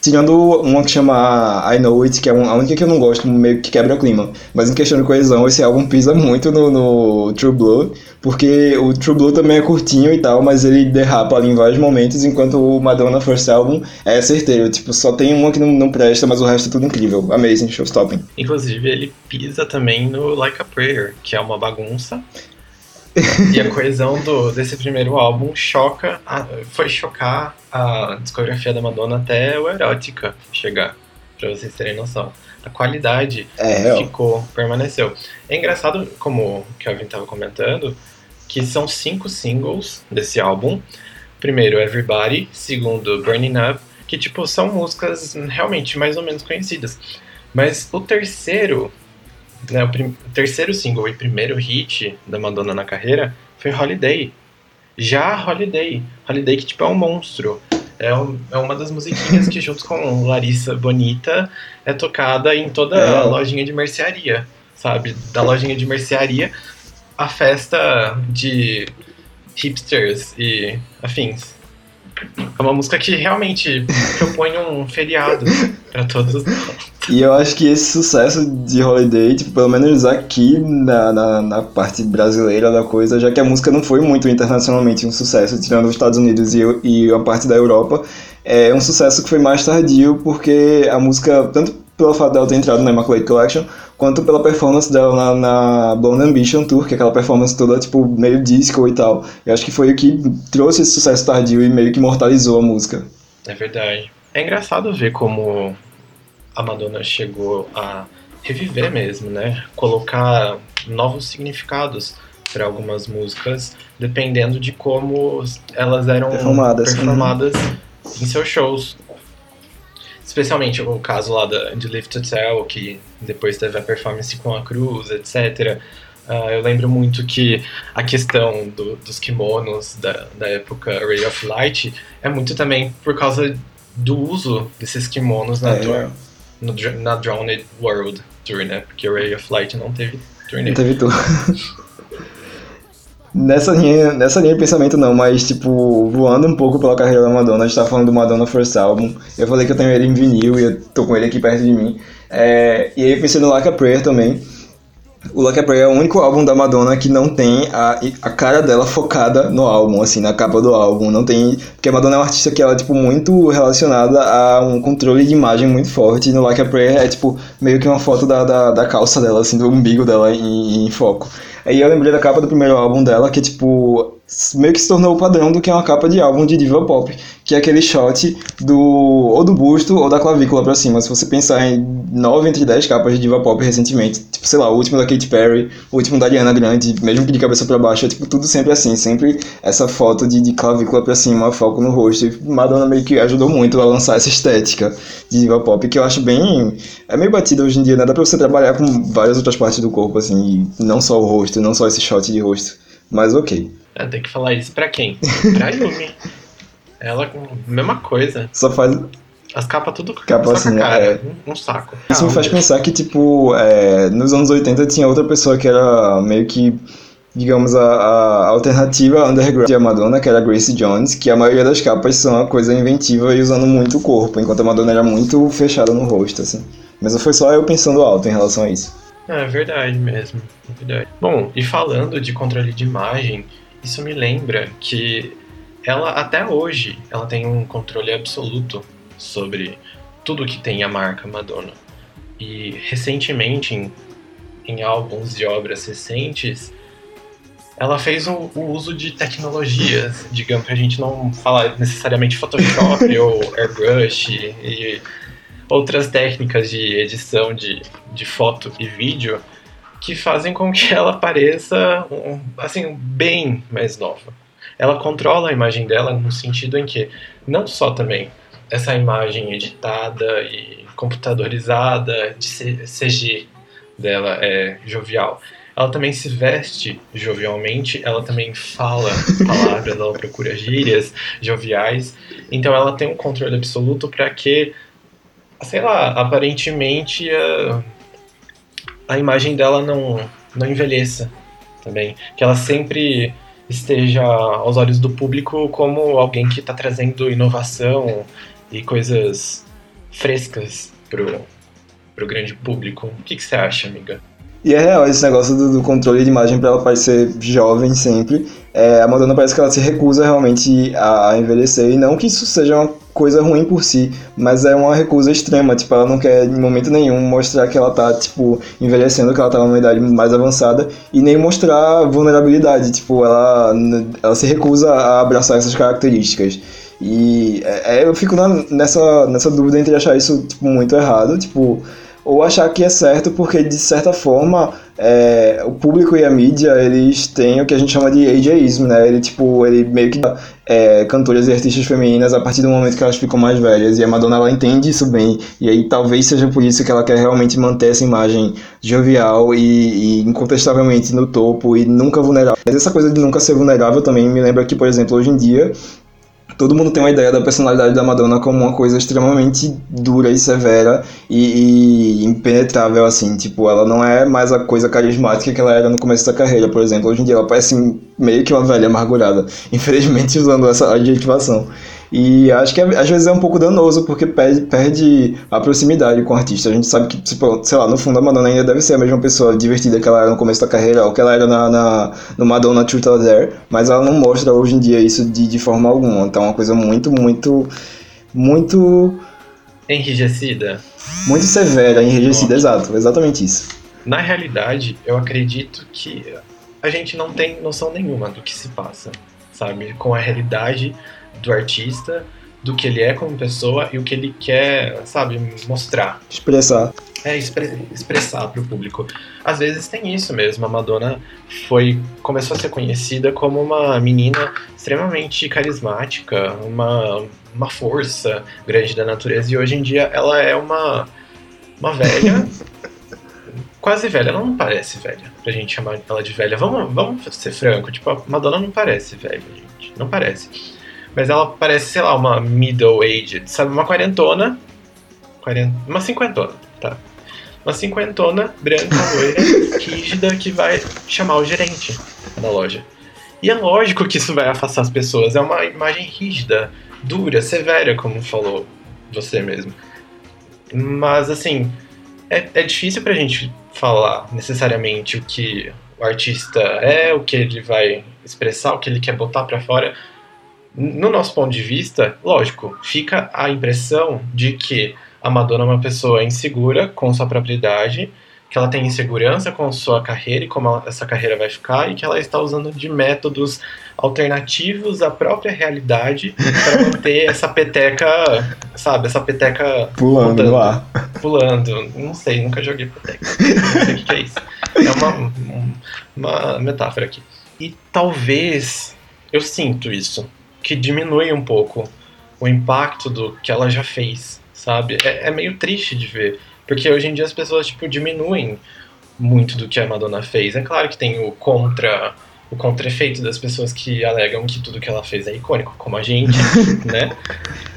Tirando uma que chama I Know It, que é a única que eu não gosto, meio que quebra o clima. Mas em questão de coesão, esse álbum pisa muito no, no True Blue, porque o True Blue também é curtinho e tal, mas ele derrapa ali em vários momentos, enquanto o Madonna First Album é certeiro. Tipo, só tem uma que não, não presta, mas o resto é tudo incrível. Amazing, showstopping. Inclusive, ele pisa também no Like a Prayer, que é uma bagunça. E a coesão do, desse primeiro álbum choca, a, foi chocar a discografia da Madonna até o Erótica chegar, pra vocês terem noção. A qualidade é, ficou, permaneceu. É engraçado, como o Kelvin estava comentando, que são cinco singles desse álbum. Primeiro, Everybody. Segundo, Burning Up. Que, tipo, são músicas realmente mais ou menos conhecidas. Mas o terceiro, né, o, o terceiro single e primeiro hit da Madonna na carreira foi Holiday. Já Holiday. Holiday que, tipo, é um monstro. É, um, é uma das musiquinhas que, junto com Larissa Bonita, é tocada em toda é. a lojinha de mercearia, sabe? Da lojinha de mercearia a festa de hipsters e afins. É uma música que realmente propõe um feriado para todos [LAUGHS] E eu acho que esse sucesso de Holiday, tipo, pelo menos aqui na, na, na, parte brasileira da coisa, já que a música não foi muito internacionalmente um sucesso, tirando os Estados Unidos e, e uma parte da Europa, é um sucesso que foi mais tardio, porque a música, tanto pelo fato dela ter entrado na Immaculate Collection, quanto pela performance dela na, na Blonde Ambition Tour, que é aquela performance toda, tipo, meio disco e tal. Eu acho que foi o que trouxe esse sucesso tardio e meio que imortalizou a música. É verdade. É engraçado ver como a Madonna chegou a reviver mesmo, né? Colocar novos significados para algumas músicas, dependendo de como elas eram performadas, performadas em seus shows. Especialmente o caso lá da, de Live to Tell, que depois teve a performance com a Cruz, etc. Uh, eu lembro muito que a questão do, dos kimonos da, da época Ray of Light é muito também por causa do uso desses kimonos na, é, tour, no, na Drowned World Tour, né? Porque Ray of Light não teve turnê. Não teve tour. [LAUGHS] Nessa linha, nessa linha de pensamento não, mas tipo, voando um pouco pela carreira da Madonna, a gente tá falando do Madonna First Album. Eu falei que eu tenho ele em vinil e eu tô com ele aqui perto de mim. É, e aí eu pensei no Like a Prayer também. O a Prayer é o único álbum da Madonna que não tem a, a cara dela focada no álbum, assim, na capa do álbum. Não tem. Porque a Madonna é uma artista que ela é, tipo, muito relacionada a um controle de imagem muito forte. E no a Prayer é, tipo, meio que uma foto da, da, da calça dela, assim, do umbigo dela em, em foco. Aí eu lembrei da capa do primeiro álbum dela, que tipo. Meio que se tornou o padrão do que é uma capa de álbum de diva pop, que é aquele shot do ou do busto ou da clavícula pra cima. Se você pensar em 9 entre 10 capas de diva pop recentemente, tipo, sei lá, o último da Katy Perry, o último da Ariana Grande, mesmo que de cabeça pra baixo, é tipo tudo sempre assim, sempre essa foto de, de clavícula pra cima, foco no rosto. E Madonna meio que ajudou muito a lançar essa estética de diva pop, que eu acho bem. É meio batida hoje em dia, né? Dá pra você trabalhar com várias outras partes do corpo, assim, não só o rosto, não só esse shot de rosto. Mas ok. Ah, tem que falar isso pra quem? Pra Yumi. Ela, mesma coisa. Só faz. As capas tudo Capa assim, cara. é. Um, um saco. Isso me Ah, faz pensar que, tipo, é, nos anos 80 tinha outra pessoa que era meio que, digamos, a, a alternativa underground de a Madonna, que era a Grace Jones, que a maioria das capas são uma coisa inventiva e usando muito o corpo, enquanto a Madonna era muito fechada no rosto, assim. Mas foi só eu pensando alto em relação a isso. É verdade mesmo. É verdade. Bom, e falando de controle de imagem, isso me lembra que ela até hoje ela tem um controle absoluto sobre tudo que tem a marca Madonna. E recentemente, em, em álbuns de obras recentes, ela fez o, o uso de tecnologias, digamos que a gente não fala necessariamente Photoshop [LAUGHS] ou Airbrush e outras técnicas de edição de, de foto e vídeo que fazem com que ela pareça assim bem mais nova. Ela controla a imagem dela no sentido em que não só também essa imagem editada e computadorizada de CG dela é jovial. Ela também se veste jovialmente, ela também fala [LAUGHS] palavras, ela procura gírias joviais. Então ela tem um controle absoluto para que, sei lá, aparentemente a, imagem dela não, não envelheça também. Que ela sempre esteja aos olhos do público como alguém que está trazendo inovação e coisas frescas pro, pro grande público. O que, você acha, amiga? E é real esse negócio do, do controle de imagem pra ela parecer jovem sempre. É, a Madonna parece que ela se recusa realmente a, a envelhecer. E não que isso seja uma coisa ruim por si, mas é uma recusa extrema. Tipo, ela não quer em momento nenhum mostrar que ela tá, tipo, envelhecendo, que ela tá numa idade mais avançada. E nem mostrar vulnerabilidade. Tipo, ela, ela se recusa a abraçar essas características. E é, é, eu fico na- nessa, nessa dúvida entre achar isso tipo, muito errado, tipo, ou achar que é certo porque, de certa forma, é, o público e a mídia, eles têm o que a gente chama de ageism, né? Ele, tipo, ele meio que é, cantoras e artistas femininas a partir do momento que elas ficam mais velhas. E a Madonna, ela entende isso bem. E aí, talvez seja por isso que ela quer realmente manter essa imagem jovial e, e incontestavelmente no topo e nunca vulnerável. Mas essa coisa de nunca ser vulnerável também me lembra que, por exemplo, hoje em dia, todo mundo tem uma ideia da personalidade da Madonna como uma coisa extremamente dura e severa e, e impenetrável, assim. Tipo, ela não é mais a coisa carismática que ela era no começo da carreira, por exemplo. Hoje em dia ela parece meio que uma velha amargurada. Infelizmente, usando essa adjetivação. E acho que às vezes é um pouco danoso, porque perde, perde a proximidade com o artista. A gente sabe que, tipo, sei lá, no fundo a Madonna ainda deve ser a mesma pessoa divertida que ela era no começo da carreira, ou que ela era na, na, no Madonna Truth or Dare, mas ela não mostra hoje em dia isso de, de forma alguma. Então é uma coisa muito, muito, muito, Enrijecida? muito severa, enrijecida, exato, exatamente isso. Na realidade, eu acredito que a gente não tem noção nenhuma do que se passa, sabe? Com a realidade do artista, do que ele é como pessoa e o que ele quer, sabe, mostrar. Expressar. É, expre- expressar para o público. Às vezes tem isso mesmo. A Madonna foi começou a ser conhecida como uma menina extremamente carismática, uma, uma força grande da natureza. E hoje em dia ela é uma, uma velha, [LAUGHS] quase velha. Ela não parece velha, pra gente chamar ela de velha. Vamos, vamos ser franco, tipo, a Madonna não parece velha, gente. Não parece. Mas ela parece, sei lá, uma middle-aged, sabe? Uma quarentona. Quarenta, uma cinquentona, tá? Uma cinquentona, branca, loira, [LAUGHS] rígida, que vai chamar o gerente da loja. E é lógico que isso vai afastar as pessoas. É uma imagem rígida, dura, severa, como falou você mesmo. Mas, assim, é, é difícil pra gente falar necessariamente o que o artista é, o que ele vai expressar, o que ele quer botar pra fora. No nosso ponto de vista, lógico, fica a impressão de que a Madonna é uma pessoa insegura com sua própria idade que ela tem insegurança com sua carreira e como ela- essa carreira vai ficar e que ela está usando de métodos alternativos à própria realidade para manter [LAUGHS] essa peteca, sabe, essa peteca Pulando rodando, ar. pulando. Não sei, nunca joguei peteca. Não sei o que é isso. É uma, um- uma metáfora aqui. E talvez eu sinto isso, que diminui um pouco o impacto do que ela já fez, sabe? É, é meio triste de ver, porque hoje em dia as pessoas tipo diminuem muito do que a Madonna fez. É claro que tem o contra o contra-efeito das pessoas que alegam que tudo que ela fez é icônico, como a gente, [LAUGHS] né?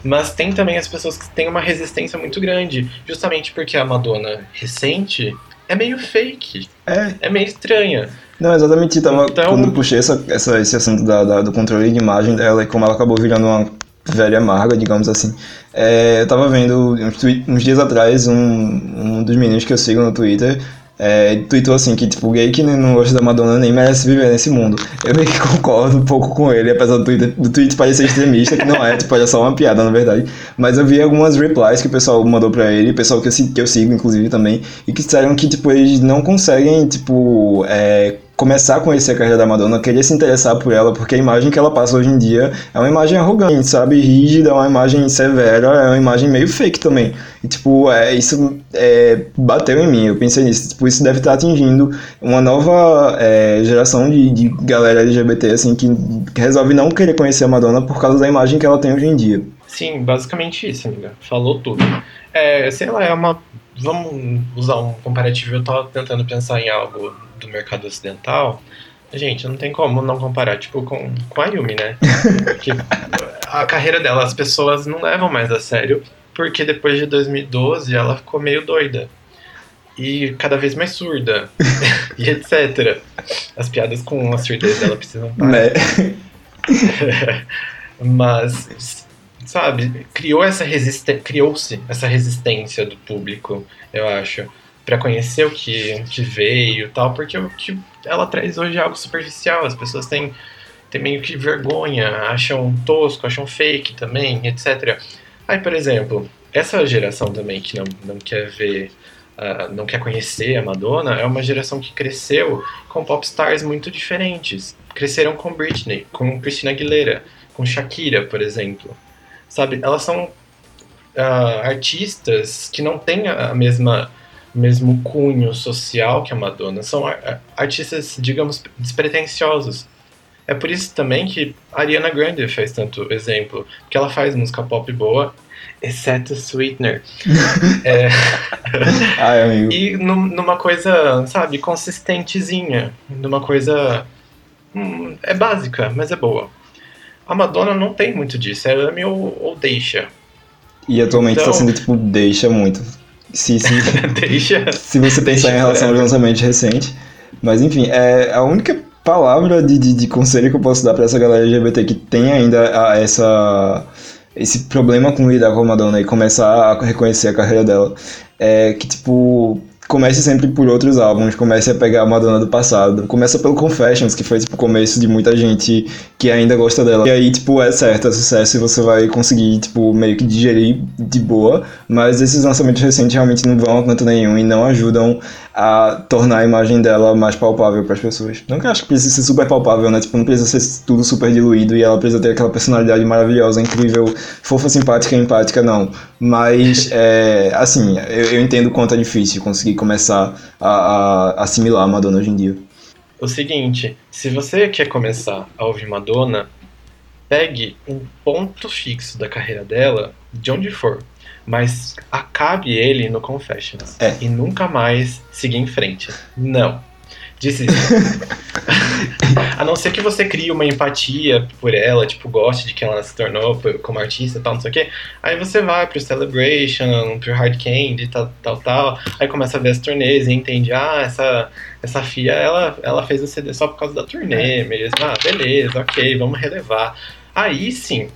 Mas tem também as pessoas que têm uma resistência muito grande, justamente porque a Madonna recente é meio fake, É, é meio estranha. Não, exatamente. Tava, Então- Quando eu puxei essa, essa- esse assunto da, da- do controle de imagem dela e como ela acabou virando uma velha amarga, digamos assim. é, eu tava vendo uns, uns dias atrás um, um dos meninos que eu sigo no Twitter. É, tweetou assim que tipo, gay que não gosta da Madonna nem merece viver nesse mundo. Eu meio que [LAUGHS] concordo um pouco com ele, apesar do tweet, do tweet parecer extremista, que não é, tipo, é só uma piada, na verdade. Mas eu vi algumas replies que o pessoal mandou pra ele, pessoal que eu, que eu sigo, inclusive, também, e que disseram que, tipo, eles não conseguem, tipo, é, começar a conhecer a carreira da Madonna, querer se interessar por ela, porque a imagem que ela passa hoje em dia é uma imagem arrogante, sabe? Rígida, é uma imagem severa, é uma imagem meio fake também. E, tipo, é, isso é, bateu em mim, eu pensei nisso. Tipo, isso deve estar atingindo uma nova é, geração de, de galera LGBT, assim, que, que resolve não querer conhecer a Madonna por causa da imagem que ela tem hoje em dia. Sim, basicamente isso, amiga. Falou tudo. É, sei lá, é uma. Vamos usar um comparativo. Eu tava tentando pensar em algo do mercado ocidental. Gente, não tem como não comparar, tipo, com, com a Yumi, né? [LAUGHS] Porque a carreira dela, as pessoas não levam mais a sério, porque depois de 2012 ela ficou meio doida. E cada vez mais surda. [LAUGHS] e etc. As piadas com a surdez dela precisam parar. Né? [LAUGHS] Mas, sabe, criou essa resistência, criou-se essa resistência do público, eu acho, Pra conhecer o que, que veio tal, porque o que ela traz hoje é algo superficial, as pessoas têm, têm meio que vergonha, acham tosco, acham fake também, etc. Aí, por exemplo, essa geração também que não, não quer ver, ah, não quer conhecer a Madonna, é uma geração que cresceu com popstars muito diferentes. Cresceram com Britney, com Christina Aguilera, com Shakira, por exemplo. Sabe, elas são ah, artistas que não têm a mesma mesmo cunho social que a Madonna. São ar- ar- artistas, digamos, despretensiosos. É por isso também que a Ariana Grande faz tanto exemplo, porque ela faz música pop boa, exceto Sweetener. [LAUGHS] É, Ai, amigo. e num- numa coisa, sabe, consistentezinha. Numa coisa. hum, é básica, mas é boa. A Madonna não tem muito disso, é ame ou, ou deixa. E atualmente Então- tá sendo, tipo, deixa muito. Se, se, [LAUGHS] deixa. se você pensar em Deixa relação aos forever. lançamentos recentes. Mas enfim, é a única palavra de, de, de conselho que eu posso dar pra essa galera LGBT que tem ainda a- essa, esse problema com lidar com a Madonna e começar a reconhecer a carreira dela é que, tipo, comece sempre por outros álbuns, comece a pegar a Madonna do passado. Começa pelo Confessions, que foi, tipo, o começo de muita gente que ainda gosta dela. E aí, tipo, é certo, é sucesso e você vai conseguir, tipo, meio que digerir de boa. Mas esses lançamentos recentes realmente não vão a canto nenhum e não ajudam a tornar a imagem dela mais palpável para as pessoas. Não que eu acho que precisa ser super palpável, né? Tipo, não precisa ser tudo super diluído e ela precisa ter aquela personalidade maravilhosa, incrível, fofa, simpática empática, não. Mas, [LAUGHS] é, assim, eu, eu entendo o quanto é difícil conseguir começar a, a assimilar a Madonna hoje em dia. O seguinte, se você quer começar a ouvir Madonna, pegue um ponto fixo da carreira dela, de onde for, mas acabe ele no Confessions. É. E nunca mais siga em frente. Não. Desista. [LAUGHS] a não ser que você crie uma empatia por ela, tipo, goste de quem ela se tornou como artista e tal, não sei o quê. Aí você vai pro Celebration, pro Hard Candy, tal, tal, tal. Aí começa a ver as turnês e entende, ah, essa, essa FIA, ela, ela fez o CD só por causa da turnê mesmo. Ah, beleza, ok, vamos relevar. Aí sim.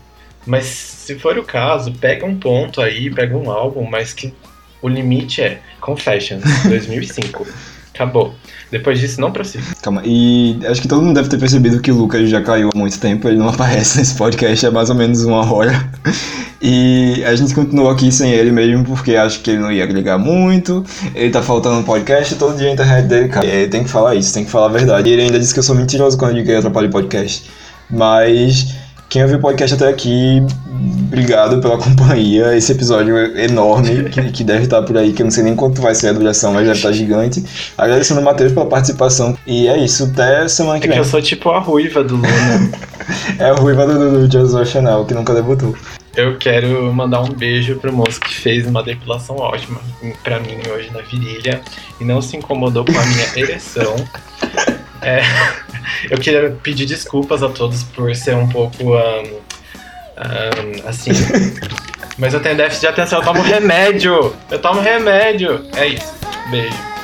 Mas se for o caso, pega um ponto aí, pega um álbum, mas que o limite é Confessions, [LAUGHS] 2005. Acabou. Depois disso, não prossigo. Calma, e acho que todo mundo deve ter percebido que o Lucas já caiu há muito tempo, ele não [LAUGHS] aparece nesse podcast há mais ou menos uma hora. E a gente continuou aqui sem ele mesmo, porque acho que ele não ia agregar muito, ele tá faltando no podcast, todo dia a internet dele cai. Ele tem que falar isso, tem que falar a verdade. E ele ainda disse que eu sou mentiroso quando eu digo que ele atrapalha o podcast. Mas quem ouviu o podcast até aqui, obrigado pela [LAUGHS] companhia. Esse episódio é enorme, que, que deve estar por aí, que eu não sei nem quanto vai ser a duração, mas deve estar gigante. Agradecendo ao Matheus pela participação. E é isso, até semana É que que vem. eu sou tipo a ruiva do Luna. [LAUGHS] É a ruiva do, do Joshua Chanel, que nunca debutou. Eu quero mandar um beijo pro moço que fez uma depilação ótima pra mim hoje na virilha e não se incomodou com a minha ereção. [LAUGHS] É, [LAUGHS] eu queria pedir desculpas a todos por ser um pouco ahn, ahn, assim. [LAUGHS] Mas eu tenho déficit de atenção, eu tomo remédio! Eu tomo remédio! É isso. Beijo.